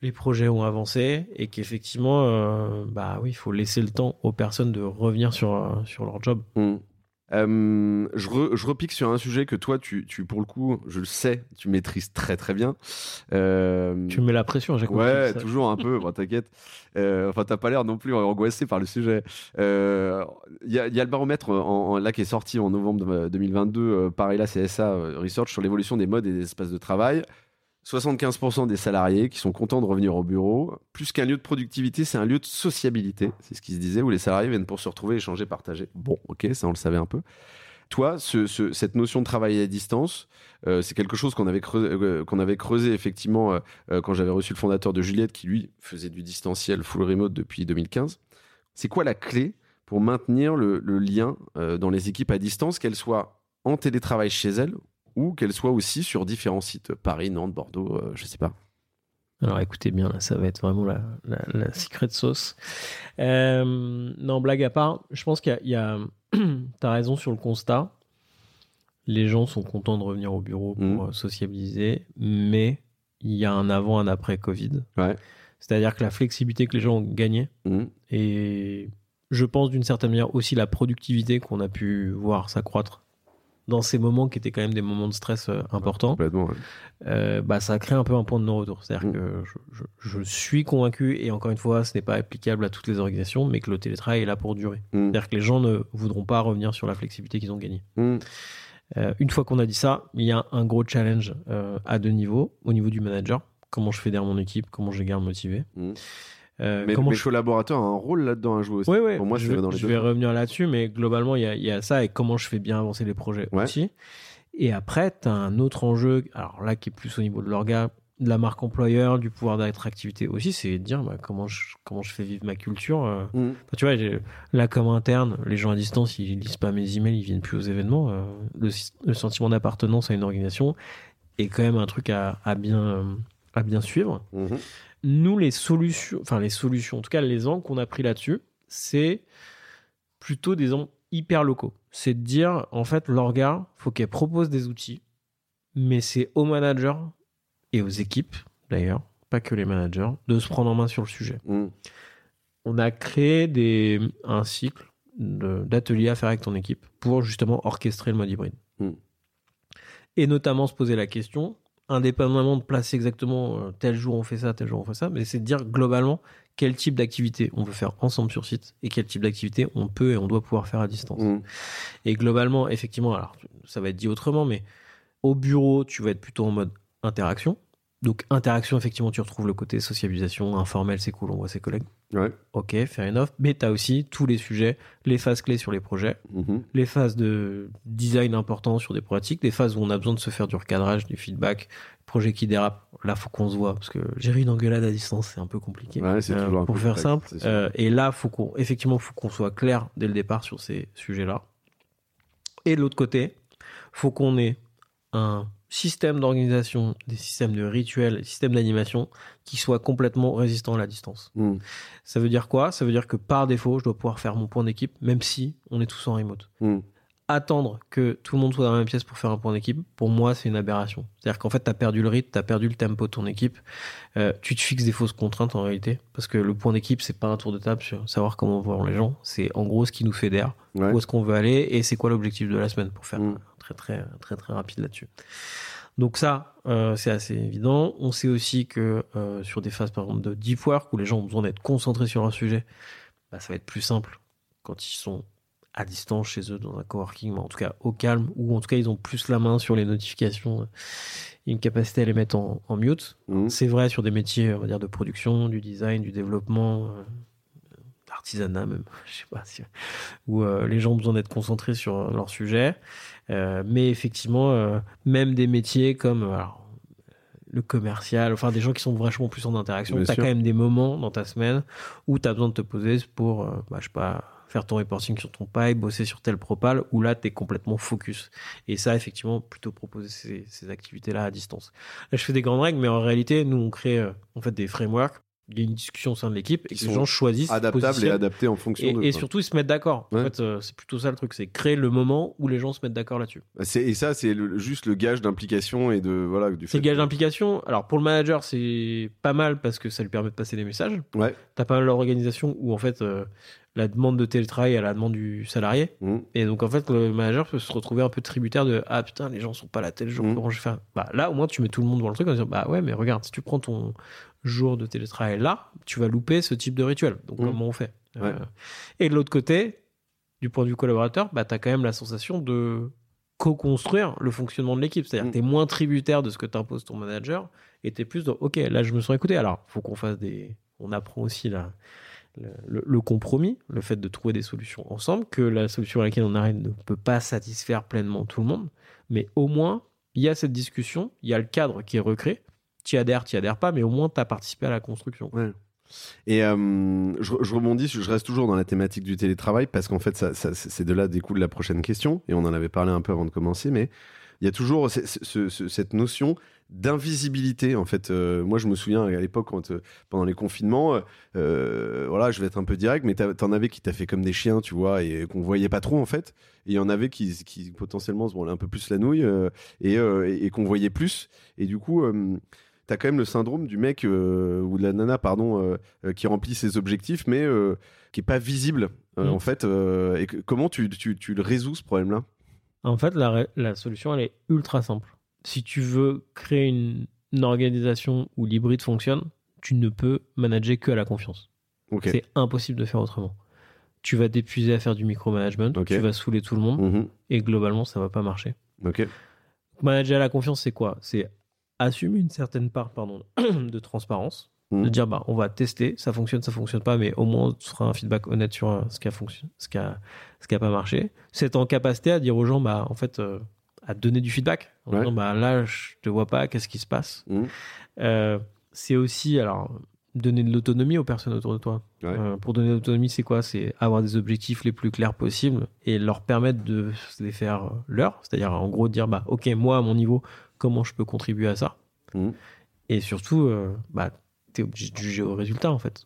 les projets ont avancé et qu'effectivement euh, bah oui il faut laisser le temps aux personnes de revenir sur euh, sur leur job Mm. Euh, je, re- je repique sur un sujet que toi, tu, tu, pour le coup, je le sais, tu maîtrises très très bien. Euh, tu me mets la pression j'ai compris Ouais, ça. toujours un peu, bon, t'inquiète. Euh, enfin, t'as pas l'air non plus angoissé par le sujet. Il y, a, il y a le baromètre en, en- là qui est sorti en novembre de- 2022 euh, par la CSA Research sur l'évolution des modes et des espaces de travail. 75% des salariés qui sont contents de revenir au bureau. Plus qu'un lieu de productivité, c'est un lieu de sociabilité. C'est ce qui se disait, où les salariés viennent pour se retrouver, échanger, partager. Bon, ok, ça on le savait un peu. Toi, ce- ce- cette notion de travail à distance, euh, c'est quelque chose qu'on avait, creusé, euh, creusé effectivement euh, quand j'avais reçu le fondateur de Juliette, qui lui faisait du distanciel full remote depuis 2015. C'est quoi la clé pour maintenir le, le lien dans les équipes à distance, qu'elles soient en télétravail chez elles ou qu'elles soient aussi sur différents sites, Paris, Nantes, Bordeaux, euh, je sais pas. alors écoutez bien là ça va être vraiment la, la, la secret sauce Euh, non blague à part je pense qu'il y a, t'as raison sur le constat les gens sont contents de revenir au bureau pour Mhm. euh, sociabiliser mais il y a un avant un après Covid Ouais. c'est-à-dire que la flexibilité que les gens ont gagnée Mhm. et je pense d'une certaine manière aussi la productivité qu'on a pu voir s'accroître dans ces moments qui étaient quand même des moments de stress euh, importants, Complètement. ouais. euh, bah, ça a créé un peu un point de non-retour. C'est-à-dire Mm. que je, je- je suis convaincu, et encore une fois, ce n'est pas applicable à toutes les organisations, mais que le télétravail est là pour durer. Mm. C'est-à-dire que les gens ne voudront pas revenir sur la flexibilité qu'ils ont gagnée. Mhm. Euh, une fois qu'on a dit ça, il y a un gros challenge euh, à deux niveaux. Au niveau du manager, comment je fédère mon équipe, comment je les garde motivés. Mm. Euh, Mais comment mes je collaborateurs ont un rôle là-dedans à jouer aussi. Oui, oui. Pour moi, je, vais- dans les je deux vais sens. revenir là-dessus, mais globalement, il y a, y a ça et comment je fais bien avancer les projets Ouais. aussi. Et après, tu as un autre enjeu, alors là, qui est plus au niveau de l'orga, de la marque employeur, du pouvoir d'attractivité aussi, c'est de dire bah, comment, je, comment je fais vivre ma culture. euh. Enfin, tu vois, là, comme interne, les gens à distance, ils lisent pas mes emails, ils viennent plus aux événements. euh, le, le sentiment d'appartenance à une organisation est quand même un truc à, à bien, euh, à bien suivre Mhm. Nous, les solutions, enfin les solutions, en tout cas les angles qu'on a pris là-dessus, c'est plutôt des gens hyper locaux. C'est de dire, en fait, l'orga, faut qu'elle propose des outils, mais c'est aux managers et aux équipes, d'ailleurs, pas que les managers, de se prendre en main sur le sujet. Mm. On a créé des, un cycle d'ateliers à faire avec ton équipe pour justement orchestrer le mode hybride. Mm. Et notamment se poser la question, indépendamment de placer exactement euh, tel jour on fait ça, tel jour on fait ça, mais c'est de dire globalement quel type d'activité on veut faire ensemble sur site et quel type d'activité on peut et on doit pouvoir faire à distance. Mm. Et globalement, effectivement, alors ça va être dit autrement, mais au bureau, tu vas être plutôt en mode interaction. Donc interaction, effectivement, tu retrouves le côté sociabilisation, informel, c'est cool, on voit ses collègues. Ouais. Ok, fair enough. Mais tu as aussi tous les sujets, les phases clés sur les projets, Mhm. les phases de design importants sur des pratiques, des phases où on a besoin de se faire du recadrage, du feedback, projet qui dérape. Là, faut qu'on se voit parce que gérer une engueulade à distance, c'est un peu compliqué. Ouais, c'est Euh, toujours un pour faire simple. Euh, et là, faut qu'on, effectivement, faut qu'on soit clair dès le départ sur ces sujets-là. Et de l'autre côté, faut qu'on ait un système d'organisation, des systèmes de rituels, des systèmes d'animation qui soient complètement résistants à la distance. Mm. Ça veut dire quoi? Ça veut dire que par défaut, je dois pouvoir faire mon point d'équipe, même si on est tous en remote. Mm. Attendre que tout le monde soit dans la même pièce pour faire un point d'équipe, pour moi, c'est une aberration. C'est-à-dire qu'en fait, tu as perdu le rythme, tu as perdu le tempo de ton équipe. Euh, tu te fixes des fausses contraintes en réalité, parce que le point d'équipe, c'est pas un tour de table sur savoir comment vont les gens. C'est en gros ce qui nous fédère, Ouais. où est-ce qu'on veut aller et c'est quoi l'objectif de la semaine pour faire Mm. Très très très très rapide là-dessus. Donc ça, euh, c'est assez évident. On sait aussi que euh, sur des phases par exemple de deep work où les gens ont besoin d'être concentrés sur un sujet, bah, ça va être plus simple quand ils sont à distance chez eux dans un coworking, mais en tout cas au calme, ou en tout cas ils ont plus la main sur les notifications, et une capacité à les mettre en, en mute. Mm. C'est vrai sur des métiers, on va dire, de production, du design, du développement, euh, l'artisanat même, je sais pas, si- où euh, les gens ont besoin d'être concentrés sur euh, leur sujet. Euh, mais effectivement, euh, même des métiers comme euh, alors, le commercial, enfin des gens qui sont vachement plus en interaction, tu as sûr. quand même des moments dans ta semaine où tu as besoin de te poser pour, bah, je sais pas, faire ton reporting sur ton pipe, bosser sur tel propal, où là, tu es complètement focus. Et ça, effectivement, plutôt proposer ces, ces activités-là à distance. Là, je fais des grandes règles, mais en réalité, nous, on crée en fait des frameworks. Il y a une discussion au sein de l'équipe et que les gens choisissent. Adaptable et positionnent. adapté en fonction Et, de. et surtout, ils se mettent d'accord. En fait, euh, c'est plutôt ça le truc, c'est créer le moment où les gens se mettent d'accord là-dessus. C'est- Et ça, c'est juste le gage d'implication et de voilà du C'est le gage d'implication. Alors, pour le manager, c'est pas mal parce que ça lui permet de passer des messages. Ouais. T'as pas mal l'organisation où, en fait, euh, la demande de télétravail à la demande du salarié. Mm. Et donc, en fait, le manager peut se retrouver un peu tributaire de Ah putain, les gens sont pas là tel jour, comment je faire? Bah là, au moins, tu mets tout le monde devant le truc en disant Bah ouais, mais regarde, si tu prends ton jour de télétravail là, tu vas louper ce type de rituel. Donc, Mhm. comment on fait? Ouais. Euh, Et de l'autre côté, du point de vue collaborateur, bah, tu as quand même la sensation de co-construire le fonctionnement de l'équipe. C'est-à-dire que tu es moins tributaire de ce que t'impose ton manager et tu es plus dans Ok, là, je me sens écouté. Alors, faut qu'on fasse des. On apprend aussi la le, compromis, le fait de trouver des solutions ensemble, que la solution à laquelle on arrive ne peut pas satisfaire pleinement tout le monde, mais au moins, il y a cette discussion, il y a le cadre qui est recréé, tu adhères, tu adhères pas, mais au moins, tu as participé à la construction. Et euh, je, rebondis, je reste toujours dans la thématique du télétravail parce qu'en fait, c'est de là découle la prochaine question et on en avait parlé un peu avant de commencer, mais il y a toujours ce- ce- ce- cette notion d'invisibilité. En fait, Euh, moi, je me souviens à l'époque quand euh, pendant les confinements, euh, voilà, je vais être un peu direct, mais t'en avais qui t'a fait comme des chiens, tu vois, et qu'on voyait pas trop en fait. Et il y en avait qui, qui potentiellement se branlaient un peu plus la nouille et, et- et qu'on voyait plus. Et du coup. T'as quand même le syndrome du mec ou de la nana, pardon, qui remplit ses objectifs, mais qui est pas visible. Mm. En fait, et que- comment tu, tu, tu le résous ce problème-là? En fait, la solution, elle est ultra simple. Si tu veux créer une, une organisation où l'hybride fonctionne, tu ne peux manager que à la confiance. C'est impossible de faire autrement. Tu vas t'épuiser à faire du micromanagement, tu vas saouler tout le monde, Mhm. et globalement, ça va pas marcher. Manager à la confiance, c'est quoi? C'est assumer une certaine part pardon, de transparence, Mhm. de dire bah on va tester, ça fonctionne, ça fonctionne pas, mais au moins tu feras un feedback honnête sur euh, ce qui a fonctionné, ce qui a, ce qui a pas marché. C'est en capacité à dire aux gens bah en fait euh, à donner du feedback, en Ouais. disant bah là je te vois pas, qu'est-ce qui se passe. Mhm. Euh, c'est aussi alors donner de l'autonomie aux personnes autour de toi. Ouais. Euh, pour donner de l'autonomie, c'est quoi? C'est avoir des objectifs les plus clairs possibles et leur permettre de les faire leurs. C'est-à-dire, en gros, dire, bah, OK, moi, à mon niveau, comment je peux contribuer à ça? Mhm. Et surtout, euh, bah, tu es obligé de juger au résultat, en fait.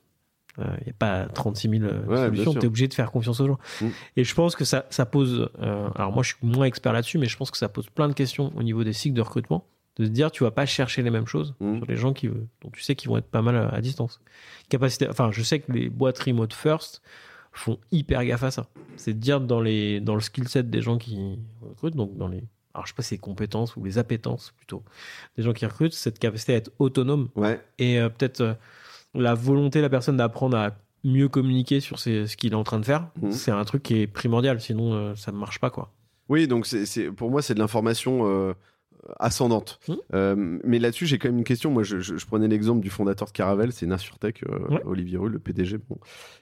Il n'y a pas 36 000 euh, Ouais, solutions. Tu es obligé de faire confiance aux gens. Mm. Et je pense que ça, ça pose. euh, alors, moi, je suis moins expert là-dessus, mais je pense que ça pose plein de questions au niveau des cycles de recrutement. De se dire, tu vas pas chercher les mêmes choses Mm. sur les gens qui, dont tu sais qu'ils vont être pas mal à, distance. Capacité. Enfin, je sais que les boîtes remote first font hyper gaffe à ça. C'est de dire dans, les, dans le skill set des gens qui recrutent, donc dans les. Alors, je sais pas si c'est compétences ou les appétences plutôt. Des gens qui recrutent, cette capacité à être autonome Ouais. et euh, peut-être euh, la volonté de la personne d'apprendre à mieux communiquer sur ses- ce qu'il est en train de faire, Mhm. c'est un truc qui est primordial, sinon euh, ça ne marche pas quoi. Oui, donc c'est, c'est- pour moi, c'est de l'information euh, ascendante. Mhm. Euh, mais là-dessus, j'ai quand même une question. Moi, je, je- je prenais l'exemple du fondateur de Caravelle, c'est Nassurtech, euh, Ouais. Olivier Rull, le PDG. Bon.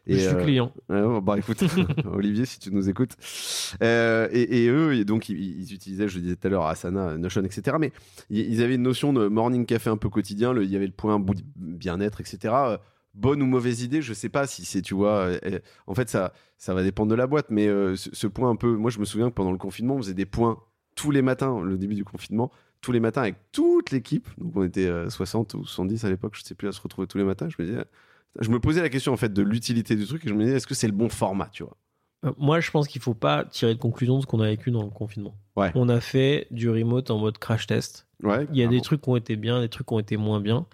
je suis euh, client. Bah écoute, Olivier, si tu nous écoutes. Euh, et, et eux, et donc, ils, ils utilisaient, je le disais tout à l'heure, Asana, Notion, etc. Mais ils, avaient une notion de morning café un peu quotidien. le- il y avait le point bien-être, etc. Euh, Bonne ou mauvaise idée, je sais pas si c'est, tu vois. euh, en fait, ça, ça va dépendre de la boîte. Mais euh, ce, ce point un peu. Moi, je me souviens que pendant le confinement, on faisait des points tous les matins, le début du confinement, tous les matins avec toute l'équipe. Donc, on était euh, 60 ou 70 à l'époque, je sais plus, à se retrouver tous les matins. Je me disais. Je me posais la question en fait de l'utilité du truc et je me disais est-ce que c'est le bon format, tu vois? Euh, Moi, je pense qu'il faut pas tirer de conclusion de ce qu'on a vécu dans le confinement. Ouais. On a fait du remote en mode crash test. Ouais. Il y a des trucs qui ont été bien, des trucs qui ont été moins bien.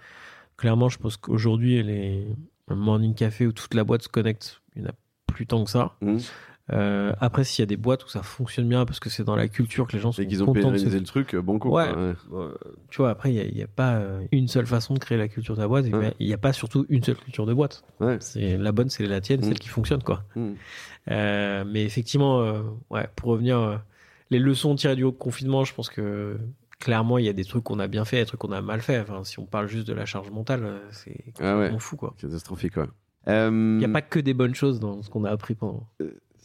Clairement, je pense qu'aujourd'hui, les le morning café où toute la boîte se connecte, il n'y en a plus tant que ça. Mhm. Euh, après, s'il y a des boîtes où ça fonctionne bien parce que c'est dans la culture que les gens sont Et qu'ils ont pérennisé le truc, euh. Ouais. quoi, ouais. Euh, tu vois, après, il n'y a, pas euh, une seule façon de créer la culture de la boîte. et Ouais. Il n'y a pas surtout une seule culture de boîte. Ouais. C'est la bonne, c'est la tienne, Mm. celle qui fonctionne, quoi. Mm. Euh, mais effectivement, ouais, pour revenir, les leçons tirées du confinement, je pense que clairement, il y a des trucs qu'on a bien fait, des trucs qu'on a mal fait. Enfin, si on parle juste de la charge mentale, c'est Ah complètement fou, quoi. Catastrophique, quoi. Il n'y a pas que des bonnes choses dans ce qu'on a appris pendant.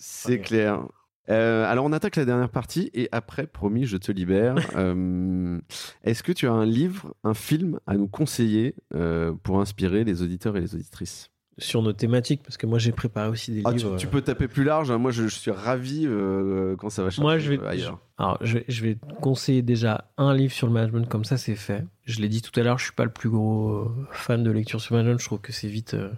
C'est clair. Euh, alors, on attaque la dernière partie et après, promis, je te libère. Euh, Est-ce que tu as un livre, un film à nous conseiller euh, pour inspirer les auditeurs et les auditrices? Sur nos thématiques, parce que moi j'ai préparé aussi des Ah, livres. tu peux taper plus large. hein. Moi, je, je suis ravi euh, quand ça va Moi, je vais, ailleurs. alors, je, vais- je vais te conseiller déjà un livre sur le management, comme ça c'est fait. Je l'ai dit tout à l'heure, je suis pas le plus gros fan de lecture sur le management. Je trouve que c'est vite, euh,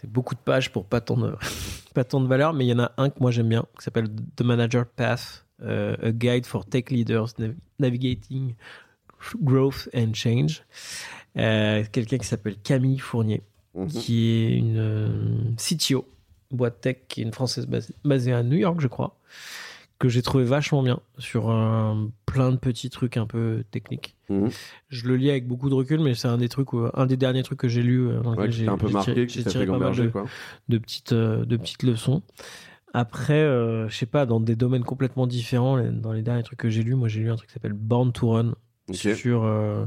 c'est beaucoup de pages pour pas tant de, pas tant de valeur. Mais il y en a un que moi j'aime bien, qui s'appelle The Manager Path, euh, a guide for tech leaders nav- navigating growth and change. Euh, Quelqu'un qui s'appelle Camille Fournier Mhm. qui est une euh, CTO, boîte tech, qui est une française basée, basée à New York, je crois, que j'ai trouvé vachement bien sur un- plein de petits trucs un peu techniques. Mhm. Je le lis avec beaucoup de recul, mais c'est un des trucs, où- un des derniers trucs que j'ai lu, euh, dans lequel j'ai un peu marqué, tiré, j'ai pas mal de, petites, euh, de petites leçons. Après, euh, je sais pas, dans des domaines complètement différents, dans les derniers trucs que j'ai lus, moi j'ai lu un truc qui s'appelle Born to Run, sur euh,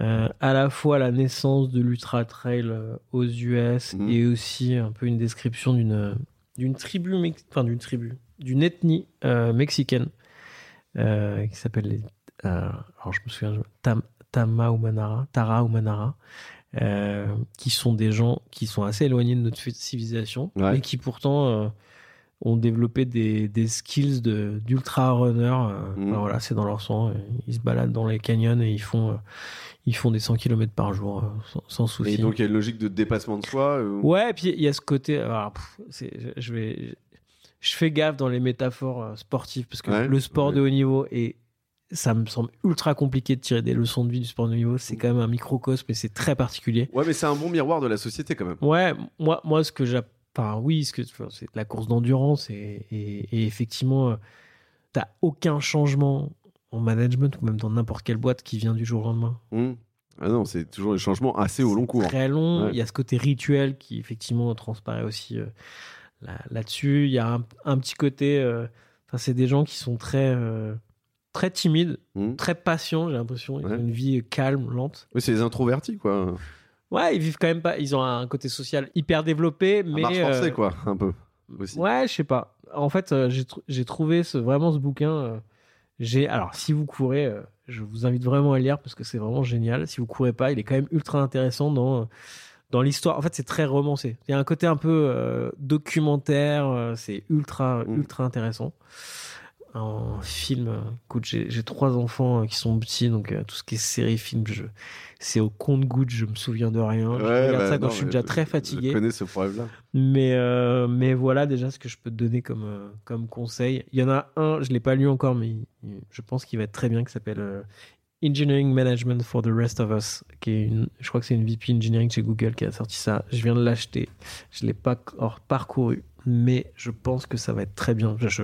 euh, à la fois la naissance de l'ultra trail euh, aux US Mhm. et aussi un peu une description d'une d'une tribu enfin d'une tribu d'une ethnie euh, mexicaine euh, qui s'appelle les euh, alors je me souviens Tam, Tama ou Manara Tara ou Manara euh, qui sont des gens qui sont assez éloignés de notre civilisation Ouais. mais qui pourtant euh, ont développé des, des skills de d'ultra runner. euh, Mhm. voilà, c'est dans leur sang. Ils se baladent dans les canyons et ils font, ils font des 100 km par jour sans, sans souci. Et donc, il y a une logique de dépassement de soi. Ouais, et puis il y a ce côté. alors, pff, je vais, je fais gaffe dans les métaphores euh, sportives parce que Ouais, le sport ouais. de haut niveau et ça me semble ultra compliqué de tirer des leçons de vie du sport de haut niveau. C'est quand même un microcosme et c'est très particulier. Ouais, mais c'est un bon miroir de la société quand même. Ouais, moi, moi ce que j'ai. Enfin, oui, ce que, c'est de la course d'endurance et, et, et effectivement, euh, t'as aucun changement en management ou même dans n'importe quelle boîte qui vient du jour au lendemain. Mhm. Ah non, c'est toujours des changements assez au long cours. Très long. Ouais. Il y a ce côté rituel qui effectivement transparaît aussi là- là-dessus. Il y a un, un petit côté. euh, Enfin, c'est des gens qui sont très euh, très timides, Mhm. très patients. J'ai l'impression. Ils Ouais. ont une vie calme, lente. Oui, c'est les introvertis, quoi. Ouais, ils vivent quand même pas. Ils ont un côté social hyper développé, mais Mais marche forcée, euh, quoi, un peu. Aussi. Ouais, je sais pas. En fait, euh, j'ai tr- j'ai trouvé ce, vraiment ce bouquin. euh, j'ai alors si vous courez, euh, je vous invite vraiment à lire parce que c'est vraiment génial. Si vous courez pas, il est quand même ultra intéressant dans dans l'histoire. En fait, c'est très romancé. Il y a un côté un peu euh, documentaire. euh, c'est ultra Mm. ultra intéressant. un film. Écoute, j'ai trois enfants euh, qui sont petits, donc euh, tout ce qui est série, film, je, c'est au compte-goutte, je me souviens de rien. je regarde bah, ça quand non, je suis déjà très Je fatigué. connais ce problème-là. Mais, euh, mais voilà déjà ce que je peux te donner comme, euh, comme conseil. Il y en a un, je ne l'ai pas lu encore, mais je pense qu'il va être très bien, qui s'appelle euh, Engineering Management for the Rest of Us, qui est une, je crois que c'est une VP Engineering chez Google qui a sorti ça. Je viens de l'acheter. Je ne l'ai pas encore parcouru, mais je pense que ça va être très bien. Je, je,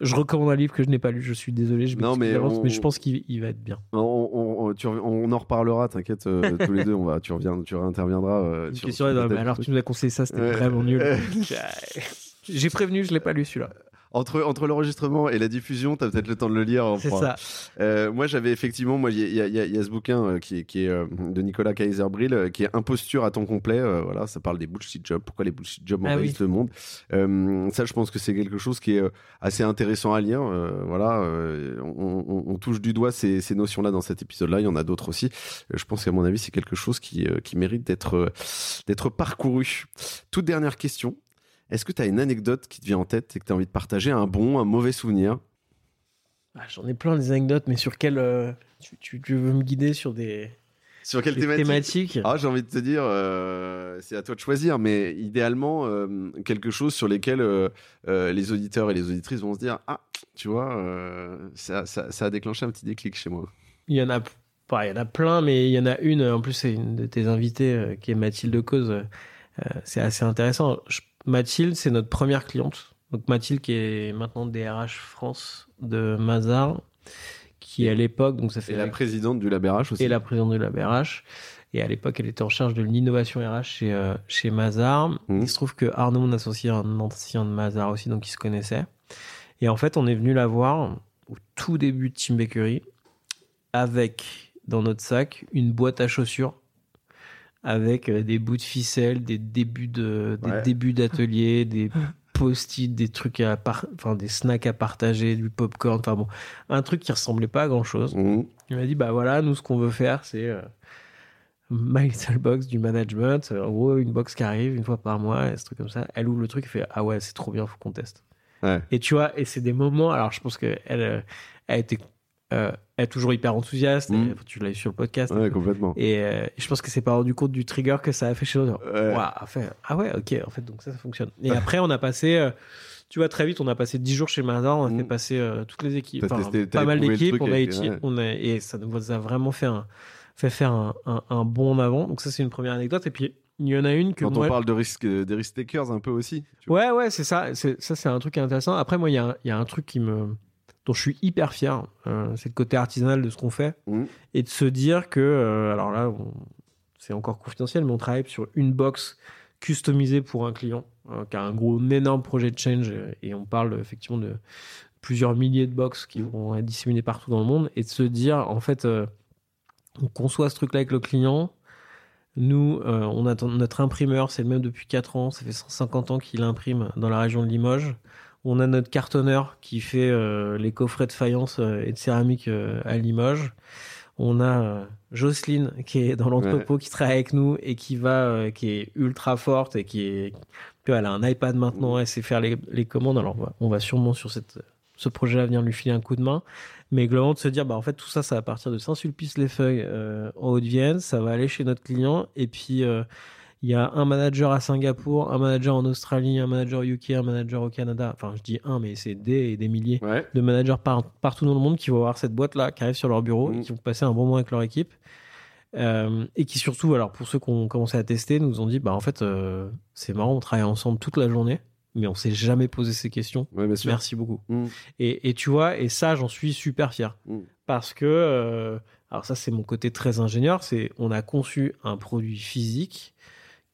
je recommande un livre que je n'ai pas lu, je suis désolé, je Non, mais on- mais je pense qu'il il va être bien. On, on- on- tu rev- on en reparlera, t'inquiète, euh, tous les deux, on va, tu, reviens, tu réinterviendras. euh, question, non, mais alors tu nous as conseillé ça, c'était vraiment nul. J'ai prévenu, je l'ai pas lu celui-là. Entre, entre l'enregistrement et la diffusion, t'as peut-être le temps de le lire. on C'est ça. Euh, moi, j'avais effectivement, moi, il y, a- y y ce bouquin euh, qui est, qui est, euh, de Nicolas Kaiserbril, euh, qui est Imposture à temps complet. voilà, ça parle des bullshit jobs. Pourquoi les bullshit jobs Ah envahissent le monde? Ça, je pense que c'est quelque chose qui est assez intéressant à lire. voilà, on, on- on touche du doigt ces, ces notions-là dans cet épisode-là. Il y en a d'autres aussi. Je pense qu'à mon avis, c'est quelque chose qui, qui mérite d'être d'être parcouru. Toute dernière question. Est-ce que tu as une anecdote qui te vient en tête et que tu as envie de partager, un bon, un mauvais souvenir? Ah, J'en ai plein des anecdotes, mais sur quelle euh, tu, tu- tu veux me guider sur des, Sur quelle thématique? thématiques? Ah, j'ai envie de te dire, euh, c'est à toi de choisir, mais idéalement, euh, quelque chose sur lesquels euh, les auditeurs et les auditrices vont se dire Ah, tu vois, ça, ça- ça a déclenché un petit déclic chez moi. Il y en a, pas, il y en a plein, mais il y en a une. En plus, c'est une de tes invitées qui est Mathilde Cause. C'est assez intéressant. Je- Mathilde, c'est notre première cliente. Donc Mathilde, qui est maintenant DRH France de Mazar, qui à l'époque, donc ça fait Et la présidente du LabRH aussi. et la présidente de la BRH. Et à l'époque, elle était en charge de l'innovation RH chez, euh, chez Mazar. Mhm. Il se trouve que Arnaud, mon associé, un ancien de Mazar aussi, donc ils se connaissaient. Et en fait, on est venu la voir au tout début de Team Bakery avec dans notre sac une boîte à chaussures avec euh, des bouts de ficelle, des débuts de, des Ouais. débuts d'atelier, des post-it, des trucs à par- enfin des snacks à partager, du popcorn, enfin bon, un truc qui ressemblait pas à grand chose. Mhm. Il m'a dit bah voilà, nous ce qu'on veut faire c'est euh, My Little Box du management. En gros, une box qui arrive une fois par mois, et ce truc comme ça. Elle ouvre le truc et fait ah ouais, c'est trop bien, faut qu'on teste. Ouais. Et tu vois, et c'est des moments. Alors je pense que elle, euh, elle était, euh, est toujours hyper enthousiaste. Et tu l'as eu sur le podcast. Ouais, complètement. Et euh, je pense que c'est pas rendu compte du trigger que ça a fait chez nous. Ouais. Fait, ah ouais, ok, en fait, donc ça, ça fonctionne. Et après, on a passé, euh, tu vois, très vite, on a passé 10 jours chez Mazar, on a Mm. fait passer euh, toutes les équipes, enfin, testé- pas mal d'équipes, on a et- ouais. on a, et ça nous a vraiment fait, un, fait faire un, un, un bond en avant. Donc ça, c'est une première anecdote. Et puis, il y en a une que Quand moi, on parle de risque, des risk takers un peu aussi. Ouais, ouais, c'est ça. Ça, c'est un truc intéressant. Après, moi, y, il y a un truc qui me, dont je suis hyper fier. euh, c'est le côté artisanal de ce qu'on fait. Mhm. Et de se dire que, euh, alors là, c'est encore confidentiel, mais on travaille sur une box customisée pour un client euh, qui a un gros, un énorme projet de change. Et on parle effectivement de plusieurs milliers de box qui Mhm. vont être disséminées partout dans le monde. Et de se dire, en fait, on conçoit ce truc-là avec le client. Nous, on notre imprimeur, c'est le même depuis 4 ans, ça fait 150 ans qu'il imprime dans la région de Limoges. On a notre cartonneur qui fait euh, les coffrets de faïence euh, et de céramique euh, à Limoges. On a Jocelyne qui est dans l'entrepôt, qui travaille avec nous et qui va, qui est ultra forte et qui est, elle a un iPad maintenant, elle sait faire les, les commandes. Alors on va, sûrement sur cette, ce projet-là venir lui filer un coup de main. Mais globalement, de se dire, bah, en fait, tout ça, ça va partir de Saint-Sulpice-les-Feuilles euh, en Haute-Vienne, ça va aller chez notre client. Et puis, euh, il y a un manager à Singapour, un manager en Australie, un manager au UK, un manager au Canada. Enfin, je dis un, mais c'est des et des milliers Ouais. de managers par- partout dans le monde qui vont avoir cette boîte-là, qui arrive sur leur bureau, et qui vont passer un bon moment avec leur équipe. Euh, et qui surtout, alors pour ceux qui ont commencé à tester, nous ont dit, bah en fait, euh, c'est marrant, on travaille ensemble toute la journée, mais on s'est jamais posé ces questions. Ouais. Merci beaucoup. Mhm. Et, et tu vois, et ça, j'en suis super fier. Mm. Parce que, euh, alors ça, c'est mon côté très ingénieur, c'est on a conçu un produit physique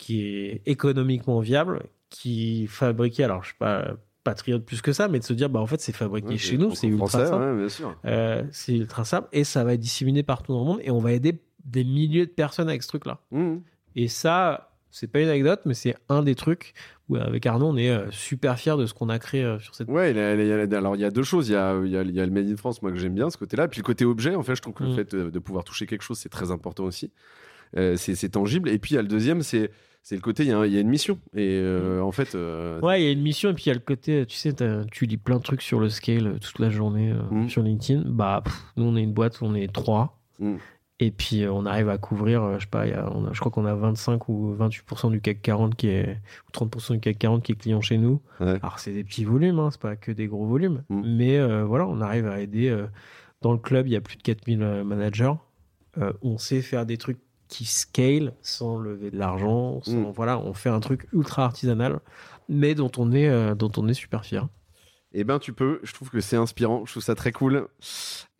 qui est économiquement viable, qui fabriqué, alors je suis pas patriote plus que ça, mais de se dire, bah en fait, c'est fabriqué Ouais, chez nous, c'est ultra simple. ouais. Euh, c'est ultra simple et ça va être disséminé partout dans le monde et on va aider des milliers de personnes avec ce truc-là. Mhm. Et ça, c'est pas une anecdote, mais c'est un des trucs où avec Arnaud, on est euh, super fiers de ce qu'on a créé euh, sur cette. Ouais, il y a- il y a- alors il y a deux choses. Il y a, il y a- il y a le Made in France, moi que j'aime bien ce côté-là. Puis le côté objet, en fait, je trouve que le Mm. fait de, de pouvoir toucher quelque chose, c'est très important aussi. Euh, c'est c'est tangible. Et puis il y a le deuxième, c'est c'est le côté, il y, a- il y a une mission. Et euh, en fait, euh, Ouais, il y a une mission et puis il y a le côté, tu sais, tu lis plein de trucs sur le scale euh, toute la journée euh, Mm. sur LinkedIn. Bah, pff, nous, on est une boîte, on est trois. Mm. Et puis, on arrive à couvrir, je sais pas, y a- on a- je crois qu'on a 25 ou 28% du CAC 40 qui est, ou 30% du CAC 40 qui est client chez nous. Ouais. Alors, c'est des petits volumes, hein, c'est pas que des gros volumes. Mm. Mais voilà, on arrive à aider. dans le club, il y a plus de 4000 euh, managers. On sait faire des trucs qui scale sans lever de l'argent. Mm. Voilà, on fait un truc ultra artisanal, mais dont on est, euh, dont on est super fier. Eh ben, tu peux. Je trouve que c'est inspirant. Je trouve ça très cool.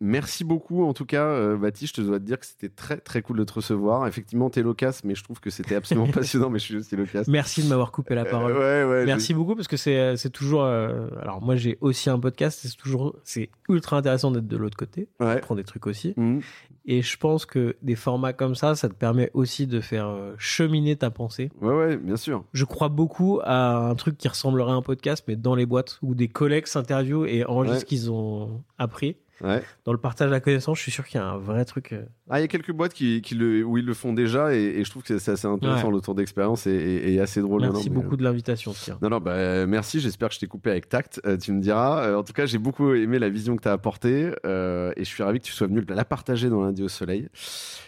Merci beaucoup. En tout cas, euh, Baptiste, je te dois te dire que c'était très, très cool de te recevoir. Effectivement, t'es loquace, mais je trouve que c'était absolument passionnant. Mais je suis aussi loquace. Merci de m'avoir coupé la parole. Euh, ouais, ouais. Merci beaucoup parce que c'est c'est toujours. euh, alors moi j'ai aussi un podcast. C'est toujours c'est ultra intéressant d'être de l'autre côté. Ouais. Prendre des trucs aussi. Mhm. Et je pense que des formats comme ça, ça te permet aussi de faire euh, cheminer ta pensée. Ouais, ouais, bien sûr. Je crois beaucoup à un truc qui ressemblerait à un podcast, mais dans les boîtes où des collègues s'interviewent et enregistrent ce qu'ils ont appris. Ouais. Dans le partage de la connaissance, je suis sûr qu'il y a un vrai truc. euh, Ah, il y a quelques boîtes qui, qui le, où ils le font déjà, et, et je trouve que c'est assez intéressant. Ouais. Le tour d'expérience et, et- et assez drôle. Merci mais, beaucoup de l'invitation. Non, non, bah, merci. J'espère que je t'ai coupé avec tact. euh, tu me diras. Euh, en tout cas, j'ai beaucoup aimé la vision que tu as apportée euh, et je suis ravi que tu sois venu la partager dans lundi au soleil.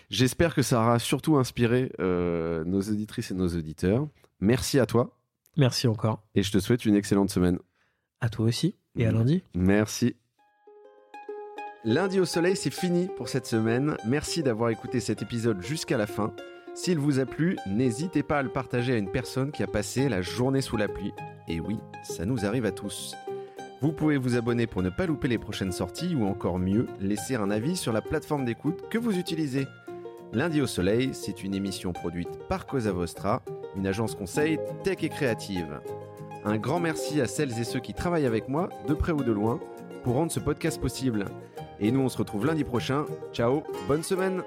J'espère que ça aura surtout inspiré nos auditrices et nos auditeurs. Merci à toi Merci encore. et je te souhaite une excellente semaine. À toi aussi et à Mhm. lundi. Merci. Lundi au soleil, c'est fini pour cette semaine. Merci d'avoir écouté cet épisode jusqu'à la fin. S'il vous a plu, n'hésitez pas à le partager à une personne qui a passé la journée sous la pluie. Et oui, ça nous arrive à tous. Vous pouvez vous abonner pour ne pas louper les prochaines sorties ou encore mieux, laisser un avis sur la plateforme d'écoute que vous utilisez. Lundi au soleil, c'est une émission produite par Cosa Vostra, une agence conseil tech et créative. Un grand merci à celles et ceux qui travaillent avec moi, de près ou de loin, pour rendre ce podcast possible. Et nous, on se retrouve lundi prochain. Ciao, bonne semaine